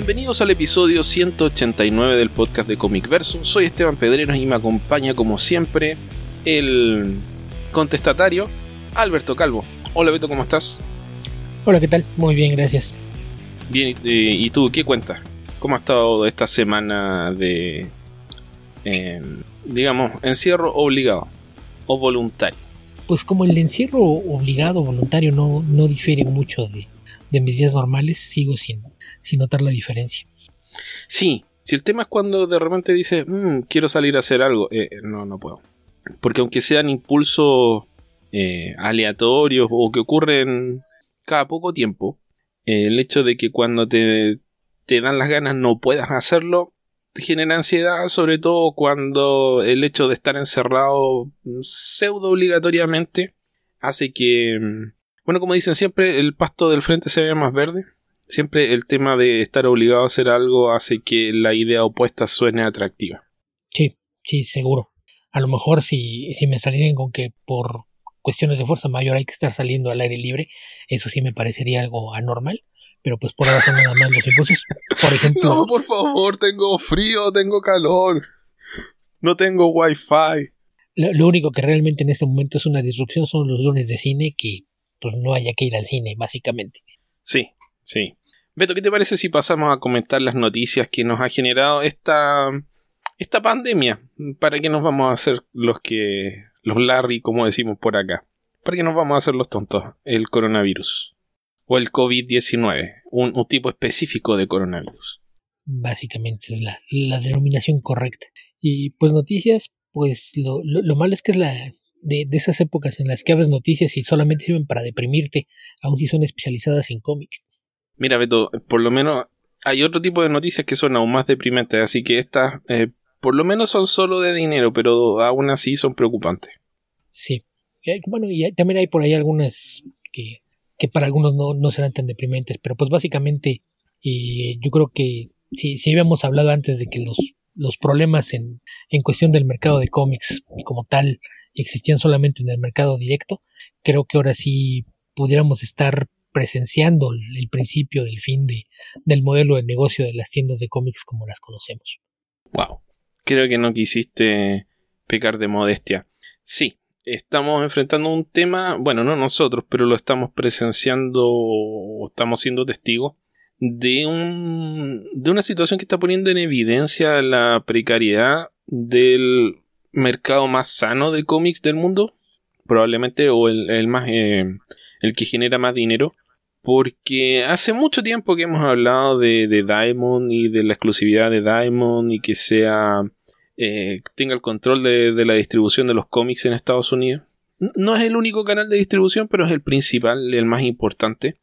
Bienvenidos al episodio 189 del podcast de Comic Verso. Soy Esteban Pedreros y me acompaña como siempre el contestatario Alberto Calvo. Hola Beto, ¿cómo estás? Hola, ¿qué tal? Muy bien, gracias. Bien, eh, ¿y tú qué cuentas? ¿Cómo ha estado esta semana de, eh, digamos, encierro obligado o voluntario? Pues como el encierro obligado voluntario no, no difiere mucho de, de mis días normales, sigo sin, sin notar la diferencia. Sí, si el tema es cuando de repente dices, "Mm, quiero salir a hacer algo, eh, no, no puedo. Porque aunque sean impulsos eh, aleatorios o que ocurren cada poco tiempo, eh, el hecho de que cuando te, te dan las ganas no puedas hacerlo, genera ansiedad, sobre todo cuando el hecho de estar encerrado pseudo obligatoriamente hace que, mm, bueno, como dicen siempre, el pasto del frente se vea más verde. Siempre el tema de estar obligado a hacer algo hace que la idea opuesta suene atractiva. Sí, sí, seguro. A lo mejor si, si me salieran con que por cuestiones de fuerza mayor hay que estar saliendo al aire libre, eso sí me parecería algo anormal. Pero pues por ahora son nada más los impulsos. Por ejemplo, No, por favor, tengo frío, tengo calor. No tengo wifi. lo, lo único que realmente en este momento es una disrupción son los lunes de cine que pues no haya que ir al cine, básicamente. Sí, sí. Beto, ¿qué te parece si pasamos a comentar las noticias que nos ha generado esta, esta pandemia? ¿Para qué nos vamos a hacer los que. los Larry, como decimos por acá? ¿Para qué nos vamos a hacer los tontos? El coronavirus. O el COVID-19. Un, tipo específico de coronavirus. Básicamente es la, la denominación correcta. Y pues noticias, pues lo, lo, lo malo es que es la de, de esas épocas en las que abres noticias y solamente sirven para deprimirte, aun si son especializadas en cómic. Mira, Beto, por lo menos hay otro tipo de noticias que son aún más deprimentes, así que estas, eh, por lo menos son solo de dinero, pero aún así son preocupantes. Sí. Y hay- Bueno, y también hay por ahí algunas que, que para algunos no, no serán tan deprimentes, pero pues básicamente eh, yo creo que si, si habíamos hablado antes de que los, los problemas en, en cuestión del mercado de cómics como tal existían solamente en el mercado directo, creo que ahora sí pudiéramos estar presenciando el, principio del fin de, del modelo de negocio de las tiendas de cómics como las conocemos. Wow. Creo que no quisiste pecar de modestia. Sí, estamos enfrentando un tema, bueno, no nosotros, pero lo estamos presenciando o estamos siendo testigos de un de una situación que está poniendo en evidencia la precariedad del mercado más sano de cómics del mundo, probablemente o el, el más eh, el que genera más dinero, porque hace mucho tiempo que hemos hablado de, de Diamond y de la exclusividad de Diamond y que sea eh, tenga el control de, la distribución de los cómics en Estados Unidos. No es el único canal de distribución, pero es el principal, el más importante.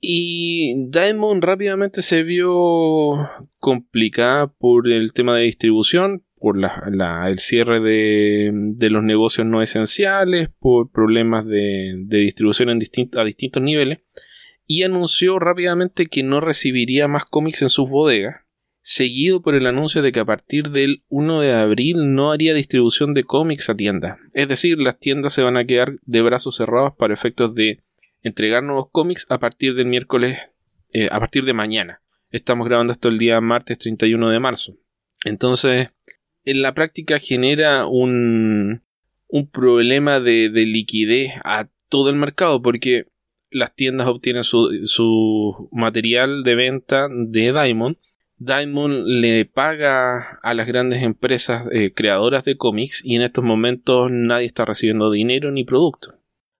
Y Diamond rápidamente se vio complicada por el tema de distribución, por el cierre de, los negocios no esenciales, por problemas de, distribución en a distintos niveles, y anunció rápidamente que no recibiría más cómics en sus bodegas, seguido por el anuncio de que a partir del 1 de abril no haría distribución de cómics a tiendas. Es decir, las tiendas se van a quedar de brazos cerrados para efectos de entregar nuevos cómics a partir del miércoles, eh, a partir de mañana. Estamos grabando esto el día martes 31 de marzo. Entonces, en la práctica genera un, un problema de, de liquidez a todo el mercado porque las tiendas obtienen su, su material de venta de Diamond. Diamond le paga a las grandes empresas eh, creadoras de cómics y en estos momentos nadie está recibiendo dinero ni producto.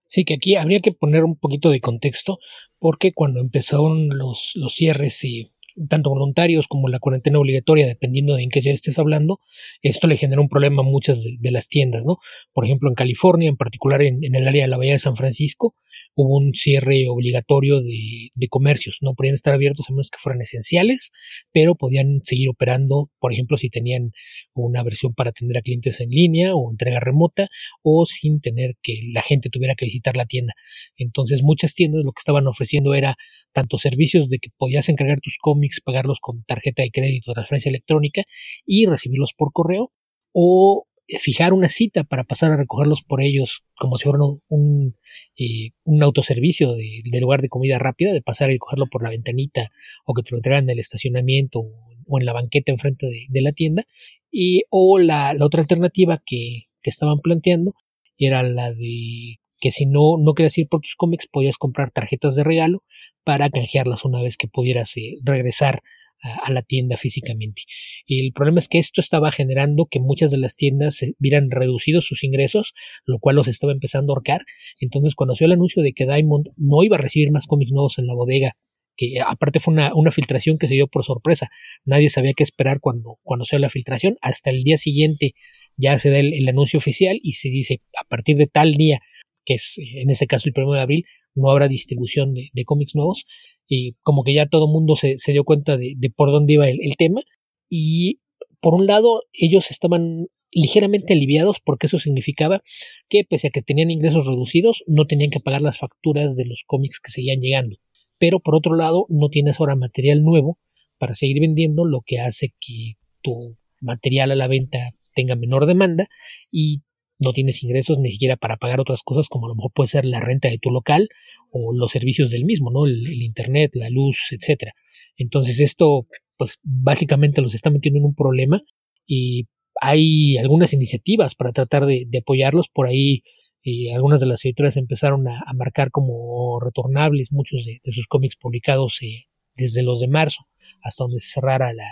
Sí, que aquí habría que poner un poquito de contexto, porque cuando empezaron los, los cierres, y tanto voluntarios como la cuarentena obligatoria, dependiendo de en qué ciudad estés hablando, esto le generó un problema a muchas de, las tiendas, ¿no? Por ejemplo, en California, en particular en el área de la Bahía de San Francisco, hubo un cierre obligatorio de, comercios. No podían estar abiertos a menos que fueran esenciales, pero podían seguir operando, por ejemplo, si tenían una versión para atender a clientes en línea o entrega remota o sin tener que la gente tuviera que visitar la tienda. Entonces muchas tiendas lo que estaban ofreciendo era tanto servicios de que podías encargar tus cómics, pagarlos con tarjeta de crédito transferencia electrónica y recibirlos por correo o fijar una cita para pasar a recogerlos por ellos como si fuera un, eh, un autoservicio de, lugar de comida rápida, de pasar a recogerlo por la ventanita o que te lo entregan en el estacionamiento o en la banqueta enfrente de, de la tienda. Y, o la, la otra alternativa que, que estaban planteando era la de que si no, no querías ir por tus cómics, podías comprar tarjetas de regalo para canjearlas una vez que pudieras eh, regresar a, la tienda físicamente. Y el problema es que esto estaba generando que muchas de las tiendas vieran reducidos sus ingresos, lo cual los estaba empezando a ahorcar. Entonces, cuando se dio el anuncio de que Diamond no iba a recibir más cómics nuevos en la bodega, que aparte fue una, una filtración que se dio por sorpresa, nadie sabía qué esperar cuando, cuando se dio la filtración, hasta el día siguiente ya se da el, anuncio oficial y se dice a partir de tal día, que es en este caso el 1 de abril, no habrá distribución de, cómics nuevos y como que ya todo el mundo se, dio cuenta de, por dónde iba el, tema. Y por un lado ellos estaban ligeramente aliviados porque eso significaba que pese a que tenían ingresos reducidos no tenían que pagar las facturas de los cómics que seguían llegando. Pero por otro lado no tienes ahora material nuevo para seguir vendiendo lo que hace que tu material a la venta tenga menor demanda y no tienes ingresos ni siquiera para pagar otras cosas como a lo mejor puede ser la renta de tu local o los servicios del mismo, ¿no? El, internet, la luz, etcétera. Entonces esto, pues básicamente los está metiendo en un problema y hay algunas iniciativas para tratar de, apoyarlos. Por ahí y algunas de las editoras empezaron a, marcar como retornables muchos de, sus cómics publicados eh, desde los de marzo hasta donde se cerrara la,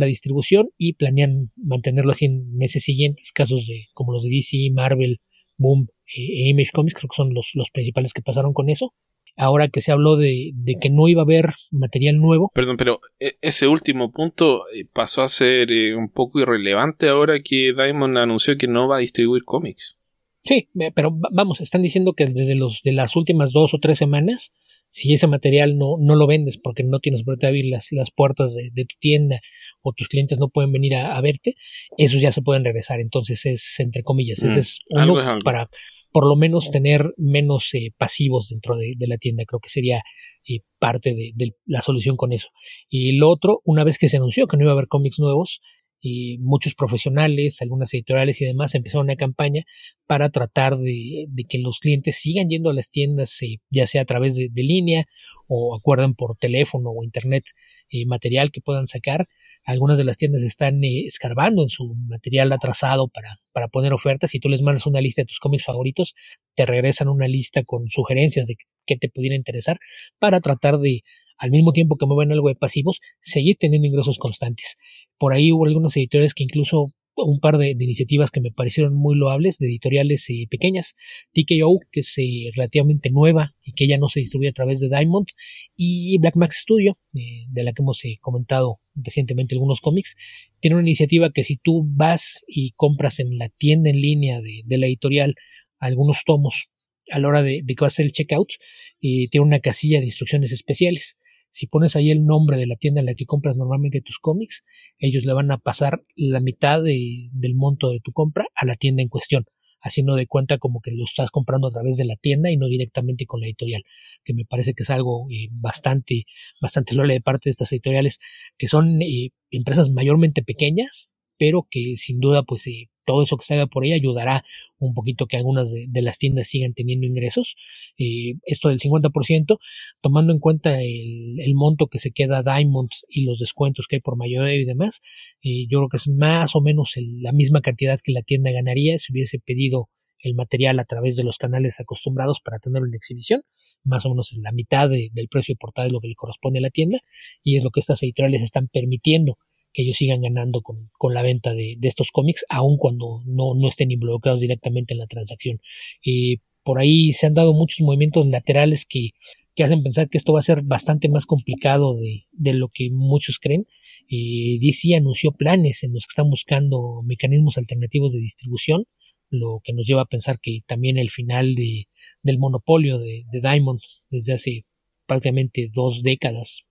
la distribución y planean mantenerlo así en meses siguientes, casos de como los de DC, Marvel, Boom e, Image Comics, creo que son los, los principales que pasaron con eso. Ahora que se habló de, de, que no iba a haber material nuevo. Perdón, pero e, ese último punto eh, pasó a ser eh, un poco irrelevante ahora que Diamond anunció que no va a distribuir cómics. Sí, pero vamos, están diciendo que desde los de las últimas dos o tres semanas si ese material no, no lo vendes porque no tienes por abrir las, las puertas de, tu tienda o tus clientes no pueden venir a, verte, esos ya se pueden regresar. Entonces es, entre comillas, ese mm, es uno para por lo menos tener menos eh, pasivos dentro de, la tienda. Creo que sería eh, parte de, de, la solución con eso. Y lo otro, una vez que se anunció que no iba a haber cómics nuevos, y muchos profesionales, algunas editoriales y demás empezaron una campaña para tratar de, que los clientes sigan yendo a las tiendas, eh, ya sea a través de, línea o acuerden por teléfono o internet eh, material que puedan sacar. Algunas de las tiendas están eh, escarbando en su material atrasado para, para poner ofertas. Si tú les mandas una lista de tus cómics favoritos, te regresan una lista con sugerencias de qué te pudiera interesar para tratar de al mismo tiempo que mueven algo de pasivos, seguir teniendo ingresos constantes. Por ahí hubo algunos editores que incluso un par de, iniciativas que me parecieron muy loables de editoriales eh, pequeñas. TKO, que es eh, relativamente nueva y que ya no se distribuye a través de Diamond, y Black Max Studio, eh, de la que hemos comentado recientemente algunos cómics, tiene una iniciativa que si tú vas y compras en la tienda en línea de, la editorial algunos tomos a la hora de, que va a ser el checkout, tiene una casilla de instrucciones especiales. Si pones ahí el nombre de la tienda en la que compras normalmente tus cómics, ellos le van a pasar la mitad del monto de tu compra a la tienda en cuestión, haciendo de cuenta como que lo estás comprando a través de la tienda y no directamente con la editorial, que me parece que es algo eh, bastante, bastante loable de parte de estas editoriales, que son eh, empresas mayormente pequeñas, pero que sin duda pues eh, todo eso que se haga por ahí ayudará un poquito que algunas de, las tiendas sigan teniendo ingresos. Eh, esto del 50%, tomando en cuenta el, monto que se queda Diamond y los descuentos que hay por mayoría y demás, eh, yo creo que es más o menos la misma cantidad que la tienda ganaría si hubiese pedido el material a través de los canales acostumbrados para tenerlo en exhibición, más o menos es la mitad del precio portal de lo que le corresponde a la tienda y es lo que estas editoriales están permitiendo que ellos sigan ganando con, con la venta de, de, estos cómics, aun cuando no, no estén involucrados directamente en la transacción. Y por ahí se han dado muchos movimientos laterales que, que hacen pensar que esto va a ser bastante más complicado de, de lo que muchos creen. Eh, DC anunció planes en los que están buscando mecanismos alternativos de distribución, lo que nos lleva a pensar que también el final de, del monopolio de, de Diamond desde hace prácticamente dos décadas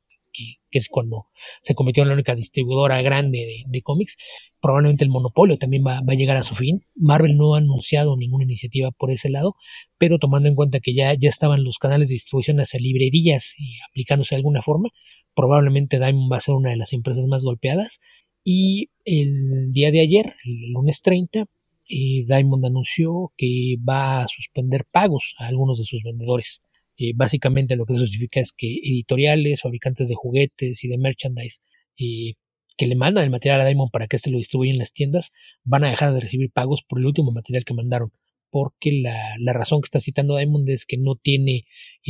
que, es cuando se convirtió en la única distribuidora grande de, cómics, probablemente el monopolio también va, a llegar a su fin. Marvel no ha anunciado ninguna iniciativa por ese lado, pero tomando en cuenta que ya, ya estaban los canales de distribución hacia librerías y aplicándose de alguna forma, probablemente Diamond va a ser una de las empresas más golpeadas. Y el día de ayer, el lunes 30, eh, Diamond anunció que va a suspender pagos a algunos de sus vendedores. Eh, básicamente lo que eso significa es que editoriales, fabricantes de juguetes y de merchandise eh, que le mandan el material a Diamond para que éste lo distribuya en las tiendas van a dejar de recibir pagos por el último material que mandaron porque la, la, razón que está citando Diamond es que no tiene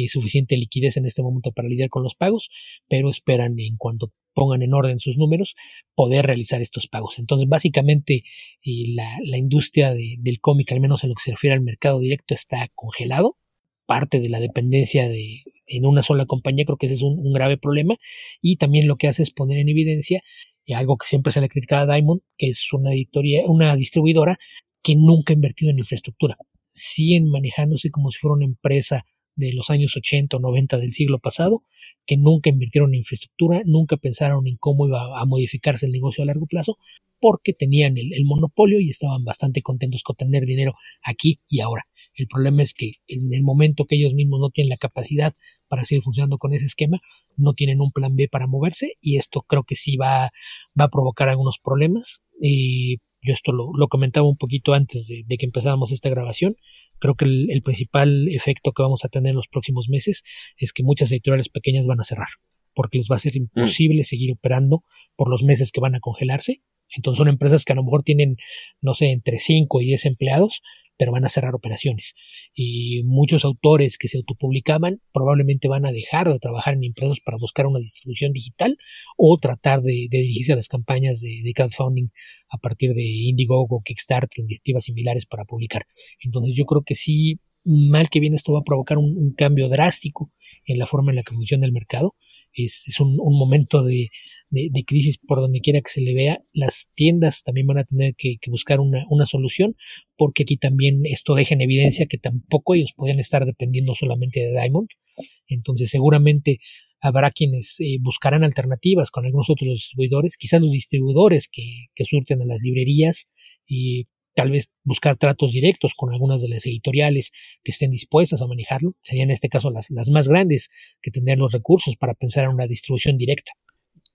suficiente liquidez en este momento para lidiar con los pagos, pero esperan en cuanto pongan en orden sus números, poder realizar estos pagos. Entonces, básicamente, la, la, industria de, del cómic, al menos en lo que se refiere al mercado directo, está congelado. Parte de la dependencia de, en una sola compañía, creo que ese es un, grave problema. Y también lo que hace es poner en evidencia algo que siempre se le critica a Diamond, que es una editoría, una distribuidora que nunca ha invertido en infraestructura. Siguen manejándose como si fuera una empresa de los años 80 o 90 del siglo pasado, que nunca invirtieron en infraestructura, nunca pensaron en cómo iba a modificarse el negocio a largo plazo, porque tenían el, monopolio y estaban bastante contentos con tener dinero aquí y ahora. El problema es que en el momento que ellos mismos no tienen la capacidad para seguir funcionando con ese esquema, no tienen un plan B para moverse y esto creo que sí va, va a provocar algunos problemas. Y yo esto lo, lo comentaba un poquito antes de, de que empezáramos esta grabación. Creo que el, el, principal efecto que vamos a tener en los próximos meses es que muchas editoriales pequeñas van a cerrar, porque les va a ser imposible mm. seguir operando por los meses que van a congelarse. Entonces son empresas que a lo mejor tienen, no sé, entre 5 y 10 empleados, pero van a cerrar operaciones. Y muchos autores que se autopublicaban probablemente van a dejar de trabajar en empresas para buscar una distribución digital o tratar de, dirigirse a las campañas de, crowdfunding a partir de Indiegogo, Kickstarter, iniciativas similares para publicar. Entonces yo creo que sí, mal que bien esto va a provocar un, cambio drástico en la forma en la que funciona el mercado. Es, un momento de, de, crisis por donde quiera que se le vea, las tiendas también van a tener que, que buscar una, una, solución, porque aquí también esto deja en evidencia que tampoco ellos podían estar dependiendo solamente de Diamond. Entonces seguramente habrá quienes eh, buscarán alternativas con algunos otros distribuidores, quizás los distribuidores que, que surten a las librerías y tal vez buscar tratos directos con algunas de las editoriales que estén dispuestas a manejarlo. Serían en este caso las, las más grandes que tendrían los recursos para pensar en una distribución directa.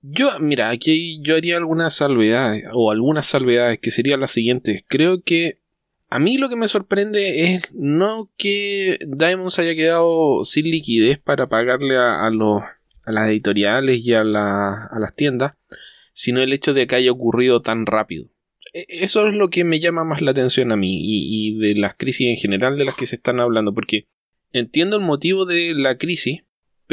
Yo, mira, aquí yo haría algunas salvedades, o algunas salvedades, que serían las siguientes. Creo que a mí lo que me sorprende es no que Diamond se haya quedado sin liquidez para pagarle a, los, a las editoriales y a, a las tiendas, sino el hecho de que haya ocurrido tan rápido. E, eso es lo que me llama más la atención a mí y, y de las crisis en general de las que se están hablando, porque entiendo el motivo de la crisis,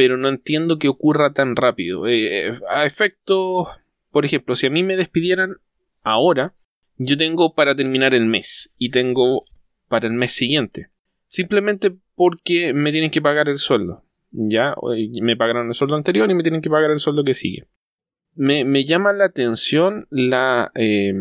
pero no entiendo que ocurra tan rápido. Eh, eh, a efecto, por ejemplo, si a mí me despidieran ahora, yo tengo para terminar el mes y tengo para el mes siguiente. Simplemente porque me tienen que pagar el sueldo. Ya, me pagaron el sueldo anterior y me tienen que pagar el sueldo que sigue. Me, llama la atención eh,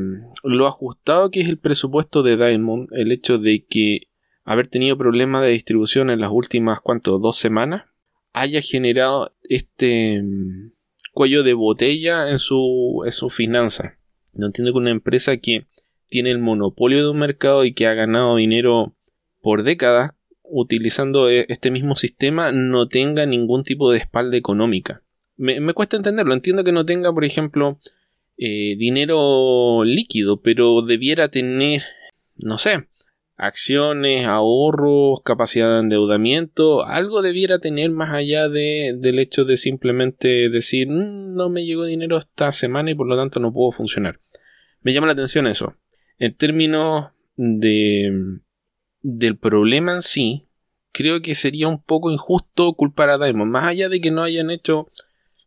lo ajustado que es el presupuesto de Diamond, el hecho de que haber tenido problemas de distribución en las últimas, ¿cuánto? Dos semanas haya generado este mm, cuello de botella en su, en su finanza. No entiendo que una empresa que tiene el monopolio de un mercado y que ha ganado dinero por décadas utilizando e, este mismo sistema no tenga ningún tipo de espalda económica. Me, me cuesta entenderlo. Entiendo que no tenga, por ejemplo, eh, dinero líquido, pero debiera tener, no sé, acciones, ahorros, capacidad de endeudamiento, algo debiera tener más allá de, del hecho de simplemente decir mm, no me llegó dinero esta semana y por lo tanto no puedo funcionar. Me llama la atención eso. En términos de del problema en sí, creo que sería un poco injusto culpar a Diamond. Más allá de que no hayan hecho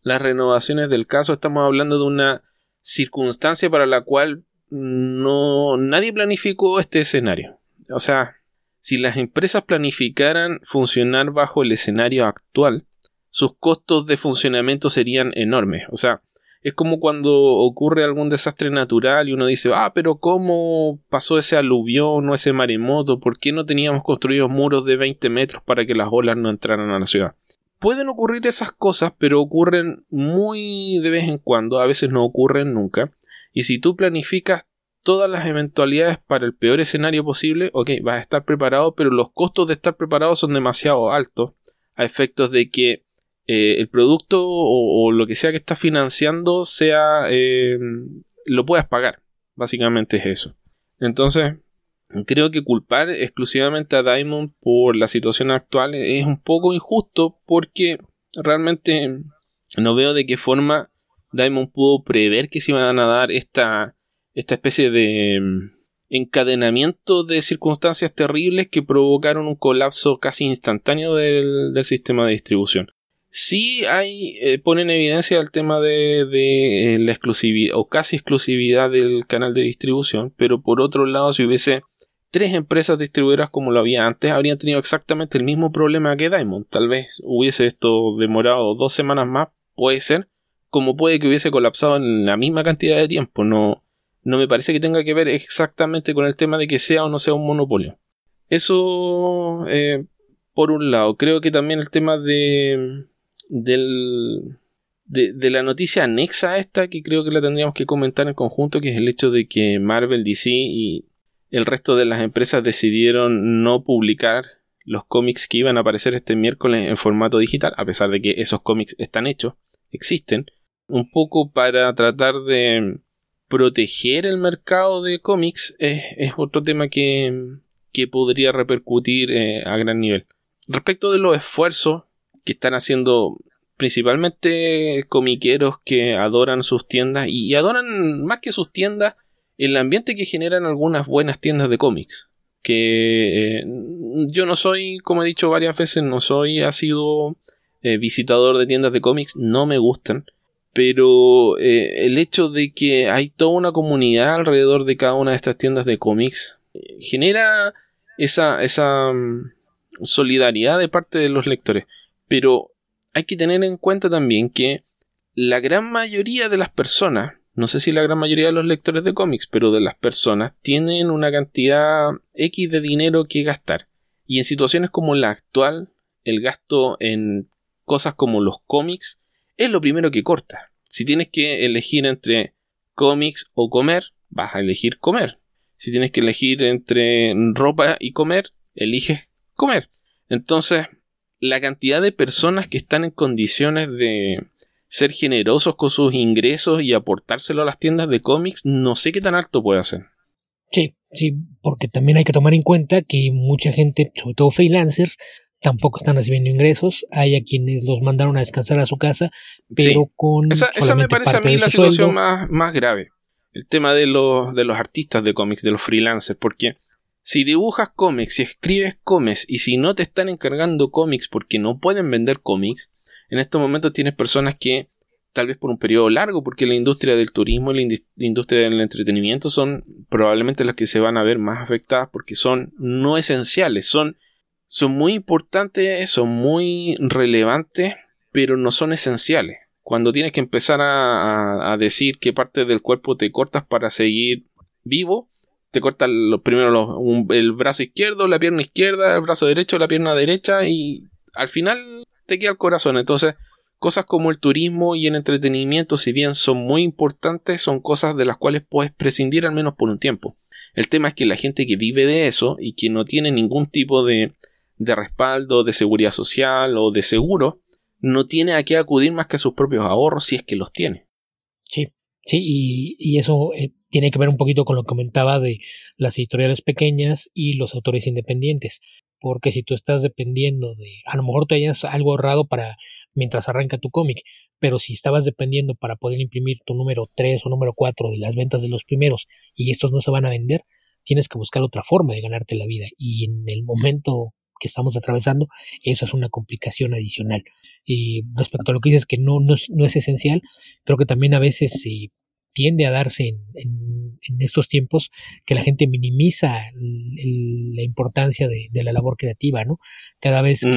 las renovaciones del caso, estamos hablando de una circunstancia para la cual no nadie planificó este escenario o sea, si las empresas planificaran funcionar bajo el escenario actual, sus costos de funcionamiento serían enormes. O sea, es como cuando ocurre algún desastre natural y uno dice, ah, pero ¿cómo pasó ese aluvión o ese maremoto? ¿Por qué no teníamos construidos muros de 20 metros para que las olas no entraran a la ciudad? Pueden ocurrir esas cosas, pero ocurren muy de vez en cuando, a veces no ocurren nunca. Y si tú planificas todas las eventualidades para el peor escenario posible, ok, vas a estar preparado, pero los costos de estar preparado son demasiado altos a efectos de que eh, el producto o, lo que sea que estás financiando sea eh, lo puedas pagar. Básicamente es eso. Entonces, creo que culpar exclusivamente a Diamond por la situación actual es un poco injusto porque realmente no veo de qué forma Diamond pudo prever que se iban a dar esta, esta especie de mm, encadenamiento de circunstancias terribles que provocaron un colapso casi instantáneo del, sistema de distribución. Sí hay, eh, pone en evidencia el tema de, de, la exclusividad o casi exclusividad del canal de distribución, pero por otro lado, si hubiese tres empresas distribuidoras como lo había antes, habrían tenido exactamente el mismo problema que Diamond. Tal vez hubiese esto demorado dos semanas más, puede ser, como puede que hubiese colapsado en la misma cantidad de tiempo. No, no me parece que tenga que ver exactamente con el tema de que sea o no sea un monopolio. Eso, eh, por un lado, creo que también el tema de, del, de, de, la noticia anexa a esta, que creo que la tendríamos que comentar en conjunto, que es el hecho de que Marvel, DC y el resto de las empresas decidieron no publicar los cómics que iban a aparecer este miércoles en formato digital, a pesar de que esos cómics están hechos, existen, un poco para tratar de proteger el mercado de cómics es, otro tema que, que podría repercutir eh, a gran nivel. Respecto de los esfuerzos que están haciendo principalmente comiqueros que adoran sus tiendas y adoran más que sus tiendas el ambiente que generan algunas buenas tiendas de cómics. Que eh, yo no soy, como he dicho varias veces, no soy ha sido eh, visitador de tiendas de cómics, no me gustan. Pero eh, el hecho de que hay toda una comunidad alrededor de cada una de estas tiendas de cómics genera esa, esa mm, solidaridad de parte de los lectores. Pero hay que tener en cuenta también que la gran mayoría de las personas no sé si la gran mayoría de los lectores de cómics, pero de las personas tienen una cantidad X de dinero que gastar. Y en situaciones como la actual, el gasto en cosas como los cómics es lo primero que corta. Si tienes que elegir entre cómics o comer, vas a elegir comer. Si tienes que elegir entre ropa y comer, eliges comer. Entonces, la cantidad de personas que están en condiciones de ser generosos con sus ingresos y aportárselo a las tiendas de cómics, no sé qué tan alto puede hacer. Sí, sí, porque también hay que tomar en cuenta que mucha gente, sobre todo freelancers, tampoco están recibiendo ingresos. Hay a quienes los mandaron a descansar a su casa, pero con. Esa, esa me parece a mí la situación más, más grave. El tema de los, de los artistas de cómics, de los freelancers, porque si dibujas cómics, si escribes cómics y si no te están encargando cómics porque no pueden vender cómics, en estos momentos tienes personas que, tal vez por un periodo largo, porque la industria del turismo y la, industria del entretenimiento son probablemente las que se van a ver más afectadas porque son no esenciales, son, son muy importantes, son muy relevantes, pero no son esenciales. Cuando tienes que empezar a, decir qué parte del cuerpo te cortas para seguir vivo, te cortas los, primero el brazo izquierdo, la pierna izquierda, el brazo derecho, la pierna derecha y al final te queda el corazón. Entonces, cosas como el turismo y el entretenimiento, si bien son muy importantes, son cosas de las cuales puedes prescindir al menos por un tiempo. El tema es que la gente que vive de eso y que no tiene ningún tipo de, de respaldo, de seguridad social o de seguro, no tiene a qué acudir más que a sus propios ahorros si es que los tiene. Sí, sí, y, eso eh, tiene que ver un poquito con lo que comentaba de las editoriales pequeñas y los autores independientes porque si tú estás dependiendo de, a lo mejor te hayas algo ahorrado para mientras arranca tu cómic, pero si estabas dependiendo para poder imprimir tu número 3 o número 4 de las ventas de los primeros y estos no se van a vender, tienes que buscar otra forma de ganarte la vida y en el momento que estamos atravesando, eso es una complicación adicional. Y respecto a lo que dices que no, no, es, no es esencial, creo que también a veces se tiende a darse en, en, estos tiempos que la gente minimiza la importancia de, la labor creativa, ¿no? Cada vez mm,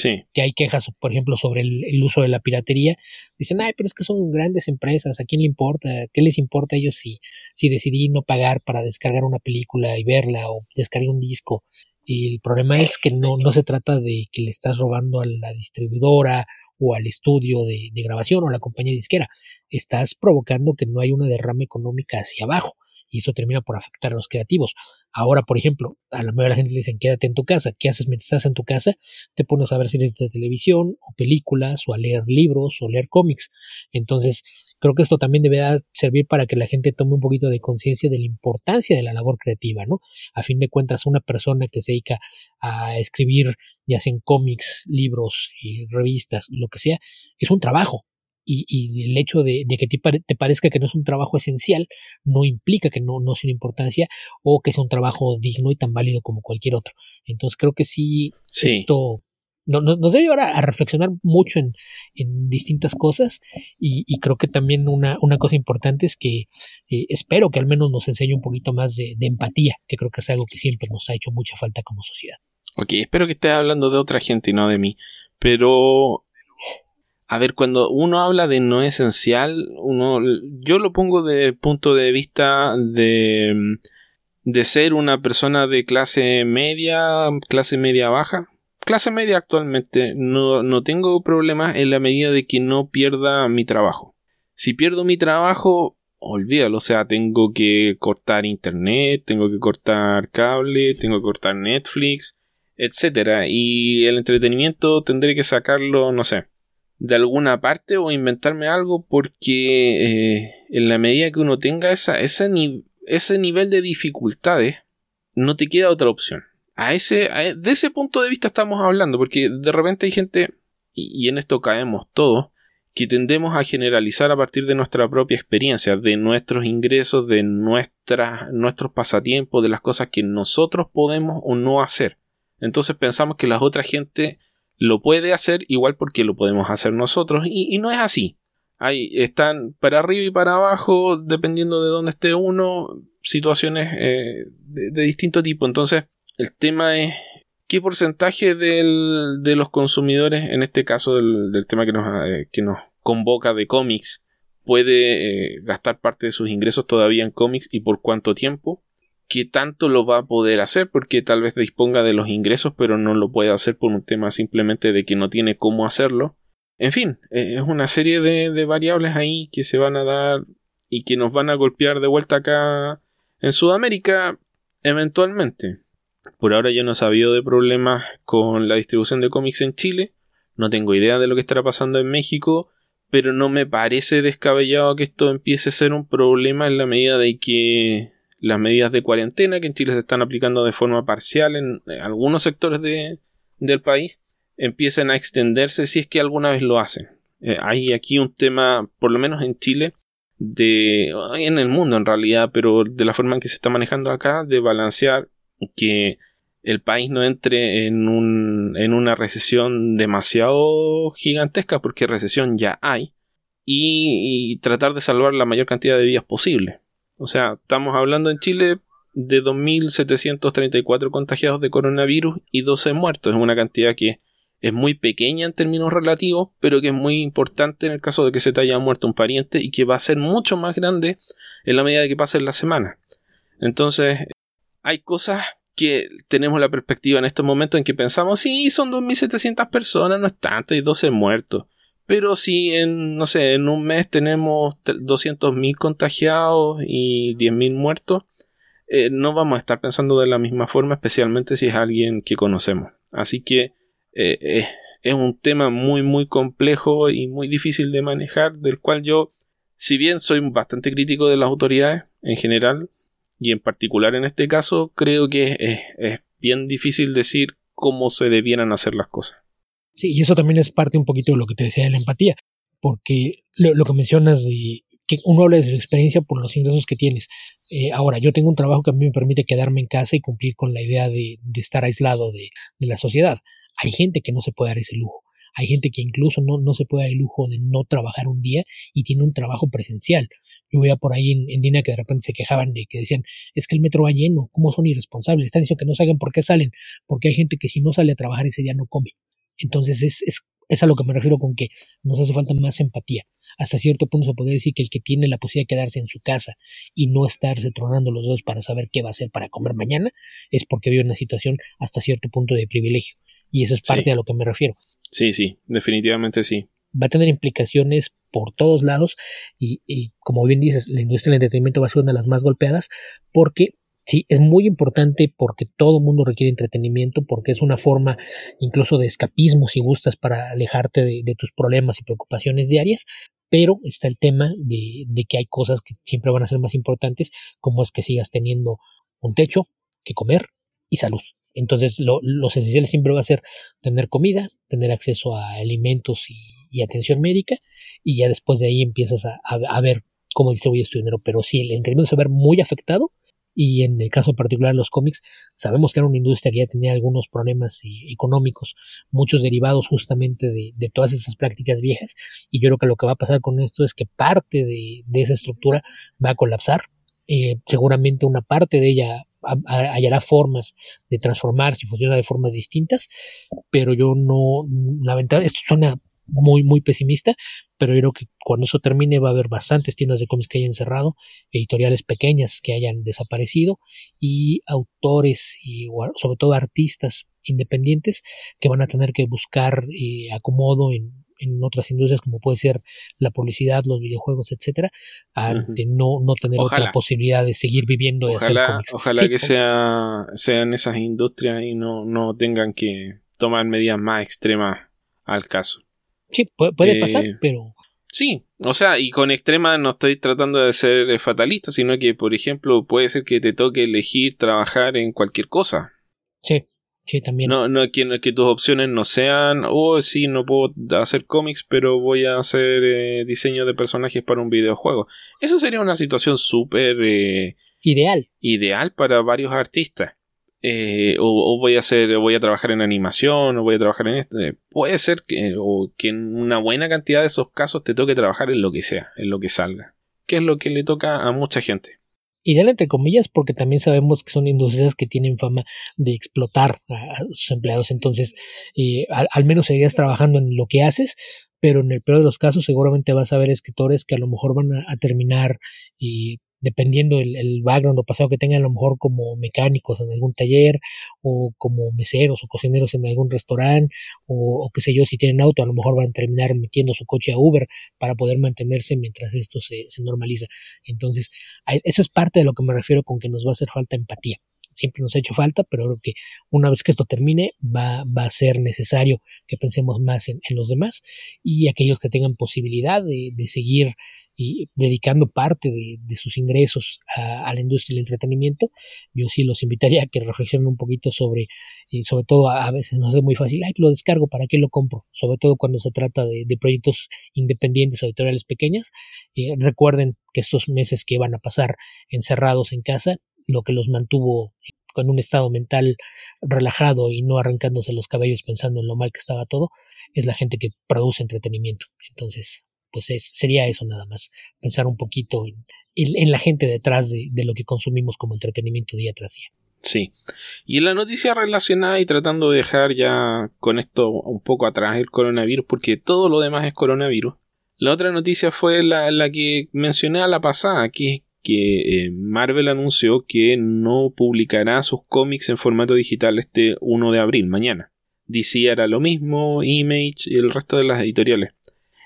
que, que hay quejas, por ejemplo, sobre el, uso de la piratería, dicen, ay, pero es que son grandes empresas, ¿a quién le importa? ¿Qué les importa a ellos si, si decidí no pagar para descargar una película y verla o descargar un disco? Y el problema es que no, no se trata de que le estás robando a la distribuidora o al estudio de, grabación o a la compañía disquera. Estás provocando que no hay una derrama económica hacia abajo y eso termina por afectar a los creativos. Ahora, por ejemplo, a la mayoría de la gente le dicen quédate en tu casa. ¿Qué haces mientras estás en tu casa? Te pones a ver series de televisión o películas o a leer libros o leer cómics. Entonces, creo que esto también deberá servir para que la gente tome un poquito de conciencia de la importancia de la labor creativa, ¿no? A fin de cuentas, una persona que se dedica a escribir, ya sea en cómics, libros y revistas, lo que sea, es un trabajo y, el hecho de, que te, parezca que no es un trabajo esencial no implica que no, no sea una importancia o que sea un trabajo digno y tan válido como cualquier otro. Entonces creo que sí, esto nos debe llevar a, reflexionar mucho en, distintas cosas y, creo que también una, una cosa importante es que eh, espero que al menos nos enseñe un poquito más de, de empatía, que creo que es algo que siempre nos ha hecho mucha falta como sociedad. Ok, espero que estés hablando de otra gente y no de mí. Pero a ver, cuando uno habla de no esencial, uno, yo lo pongo de punto de vista de, de ser una persona de clase media, clase media baja. Clase media actualmente no, no tengo problemas en la medida de que no pierda mi trabajo. Si pierdo mi trabajo, olvídalo, o sea, tengo que cortar internet, tengo que cortar cable, tengo que cortar Netflix, etcétera, y el entretenimiento tendré que sacarlo, no sé, de alguna parte o inventarme algo porque eh, en la medida que uno tenga esa, ese, ese nivel de dificultades, no te queda otra opción. A ese, de ese punto de vista estamos hablando, porque de repente hay gente, y, en esto caemos todos, que tendemos a generalizar a partir de nuestra propia experiencia, de nuestros ingresos, de nuestras, nuestros pasatiempos, de las cosas que nosotros podemos o no hacer. Entonces pensamos que las otras gente lo puede hacer igual porque lo podemos hacer nosotros y, no es así. Ahí están para arriba y para abajo, dependiendo de dónde esté uno, situaciones eh, de, distinto tipo. Entonces, el tema es qué porcentaje de los consumidores, en este caso del, tema que nos, eh, que nos convoca de cómics, puede eh, gastar parte de sus ingresos todavía en cómics y por cuánto tiempo qué tanto lo va a poder hacer, porque tal vez disponga de los ingresos, pero no lo puede hacer por un tema simplemente de que no tiene cómo hacerlo. En fin, eh, es una serie de, variables ahí que se van a dar y que nos van a golpear de vuelta acá en Sudamérica eventualmente. Por ahora yo no he sabido de problemas con la distribución de cómics en Chile, no tengo idea de lo que estará pasando en México, pero no me parece descabellado que esto empiece a ser un problema en la medida de que las medidas de cuarentena que en Chile se están aplicando de forma parcial en, algunos sectores del país empiecen a extenderse si es que alguna vez lo hacen. Eh, hay aquí un tema, por lo menos en Chile, de en el mundo en realidad, pero de la forma en que se está manejando acá, de balancear que el país no entre en, un, en una recesión demasiado gigantesca, porque recesión ya hay, y tratar de salvar la mayor cantidad de vidas posible. O sea, estamos hablando en Chile de 2.734 contagiados de coronavirus y 12 muertos. Es una cantidad que es muy pequeña en términos relativos, pero que es muy importante en el caso de que se te haya muerto un pariente y que va a ser mucho más grande en la medida que pase la semana. Entonces, hay cosas que tenemos la perspectiva en este momento en que pensamos, sí, son 2.700 personas, no es tanto, hay 12 muertos. Pero si en, no sé, en un mes tenemos 200.000 contagiados y 10.000 muertos, eh, no vamos a estar pensando de la misma forma, especialmente si es alguien que conocemos. Así que eh, es un tema muy, muy complejo y muy difícil de manejar, del cual yo, si bien soy bastante crítico de las autoridades en general, y en particular en este caso, creo que es bien difícil decir cómo se debieran hacer las cosas. Sí, y eso también es parte un poquito de lo que te decía de la empatía, porque lo, que mencionas de que uno habla de su experiencia por los ingresos que tienes. Eh, ahora, yo tengo un trabajo que a mí me permite quedarme en casa y cumplir con la idea de, estar aislado de, la sociedad. Hay gente que no se puede dar ese lujo. Hay gente que incluso no, se puede dar el lujo de no trabajar un día y tiene un trabajo presencial. Yo veía por ahí en, en, línea que de repente se quejaban de que decían, es que el metro va lleno, ¿cómo son irresponsables? Están diciendo que no salgan, ¿por qué salen? Porque hay gente que si no sale a trabajar ese día no come. Entonces es, es, es a lo que me refiero con que nos hace falta más empatía. Hasta cierto punto se podría decir que el que tiene la posibilidad de quedarse en su casa y no estarse tronando los dedos para saber qué va a hacer para comer mañana es porque vive una situación hasta cierto punto de privilegio. Y eso es parte a lo que me refiero. Sí, sí, definitivamente sí. va a tener implicaciones por todos lados y, y, como bien dices, la industria del entretenimiento va a ser una de las más golpeadas porque sí, es muy importante porque todo el mundo requiere entretenimiento, porque es una forma incluso de escapismo si gustas para alejarte de, de tus problemas y preocupaciones diarias, pero está el tema de, de, que hay cosas que siempre van a ser más importantes, como es que sigas teniendo un techo, que comer y salud. Entonces, lo, los esenciales siempre va a ser tener comida, tener acceso a alimentos y, atención médica, y ya después de ahí empiezas a, a, a ver cómo distribuyes tu dinero. Pero si el entretenimiento se va a ver muy afectado, y en el caso particular de los cómics, sabemos que era una industria que ya tenía algunos problemas económicos, muchos derivados justamente de, todas esas prácticas viejas, y yo creo que lo que va a pasar con esto es que parte de, esa estructura va a colapsar, eh, seguramente una parte de ella hallará formas de transformarse y funcionar de formas distintas, pero yo no, lamentablemente, esto suena muy, muy pesimista, pero yo creo que cuando eso termine va a haber bastantes tiendas de cómics que hayan cerrado, editoriales pequeñas que hayan desaparecido y autores y sobre todo artistas independientes que van a tener que buscar eh, acomodo en, en otras industrias como puede ser la publicidad, los videojuegos, etcétera, ante uh -huh. no, no tener ojalá. otra posibilidad de seguir viviendo de ojalá, hacer cómics. Ojalá sí, que sea, sean esas industrias y no, no tengan que tomar medidas más extremas al caso. Sí, puede, puede eh, pasar, pero. Sí, o sea, y con extrema no estoy tratando de ser fatalista, sino que, por ejemplo, puede ser que te toque elegir trabajar en cualquier cosa. Sí. Sí, también. No, no que, que tus opciones no sean, oh, sí, no puedo hacer cómics, pero voy a hacer eh, diseño de personajes para un videojuego. Eso sería una situación súper... Eh, ideal. Ideal para varios artistas. Eh, o, voy a hacer, voy a trabajar en animación, o voy a trabajar en esto. Puede ser que, o que en una buena cantidad de esos casos te toque trabajar en lo que sea, en lo que salga. Que es lo que le toca a mucha gente ideal entre comillas porque también sabemos que son industrias que tienen fama de explotar a, sus empleados entonces eh, al, menos seguirías trabajando en lo que haces pero en el peor de los casos seguramente vas a ver escritores que a lo mejor van a, a terminar y dependiendo el, el, background o pasado que tengan, a lo mejor como mecánicos en algún taller, o como meseros o cocineros en algún restaurante, o, qué sé yo, si tienen auto, a lo mejor van a terminar metiendo su coche a Uber para poder mantenerse mientras esto se, se normaliza. Entonces, esa es parte de lo que me refiero con que nos va a hacer falta empatía siempre nos ha hecho falta, pero creo que una vez que esto termine va, va a ser necesario que pensemos más en, en, los demás y aquellos que tengan posibilidad de, de seguir y dedicando parte de, de sus ingresos a, la industria del entretenimiento, yo sí los invitaría a que reflexionen un poquito sobre, y sobre todo a, veces no es muy fácil, ay, lo descargo, ¿para qué lo compro? Sobre todo cuando se trata de, de proyectos independientes o editoriales pequeñas, eh, recuerden que estos meses que van a pasar encerrados en casa lo que los mantuvo con un estado mental relajado y no arrancándose los cabellos pensando en lo mal que estaba todo, es la gente que produce entretenimiento. Entonces, pues es, sería eso nada más, pensar un poquito en, la gente detrás de, lo que consumimos como entretenimiento día tras día. Sí. Y la noticia relacionada y tratando de dejar ya con esto un poco atrás el coronavirus, porque todo lo demás es coronavirus. La otra noticia fue la, la que mencioné a la pasada, que que eh, Marvel anunció que no publicará sus cómics en formato digital este 1 de abril, mañana. DC hará lo mismo, Image y el resto de las editoriales.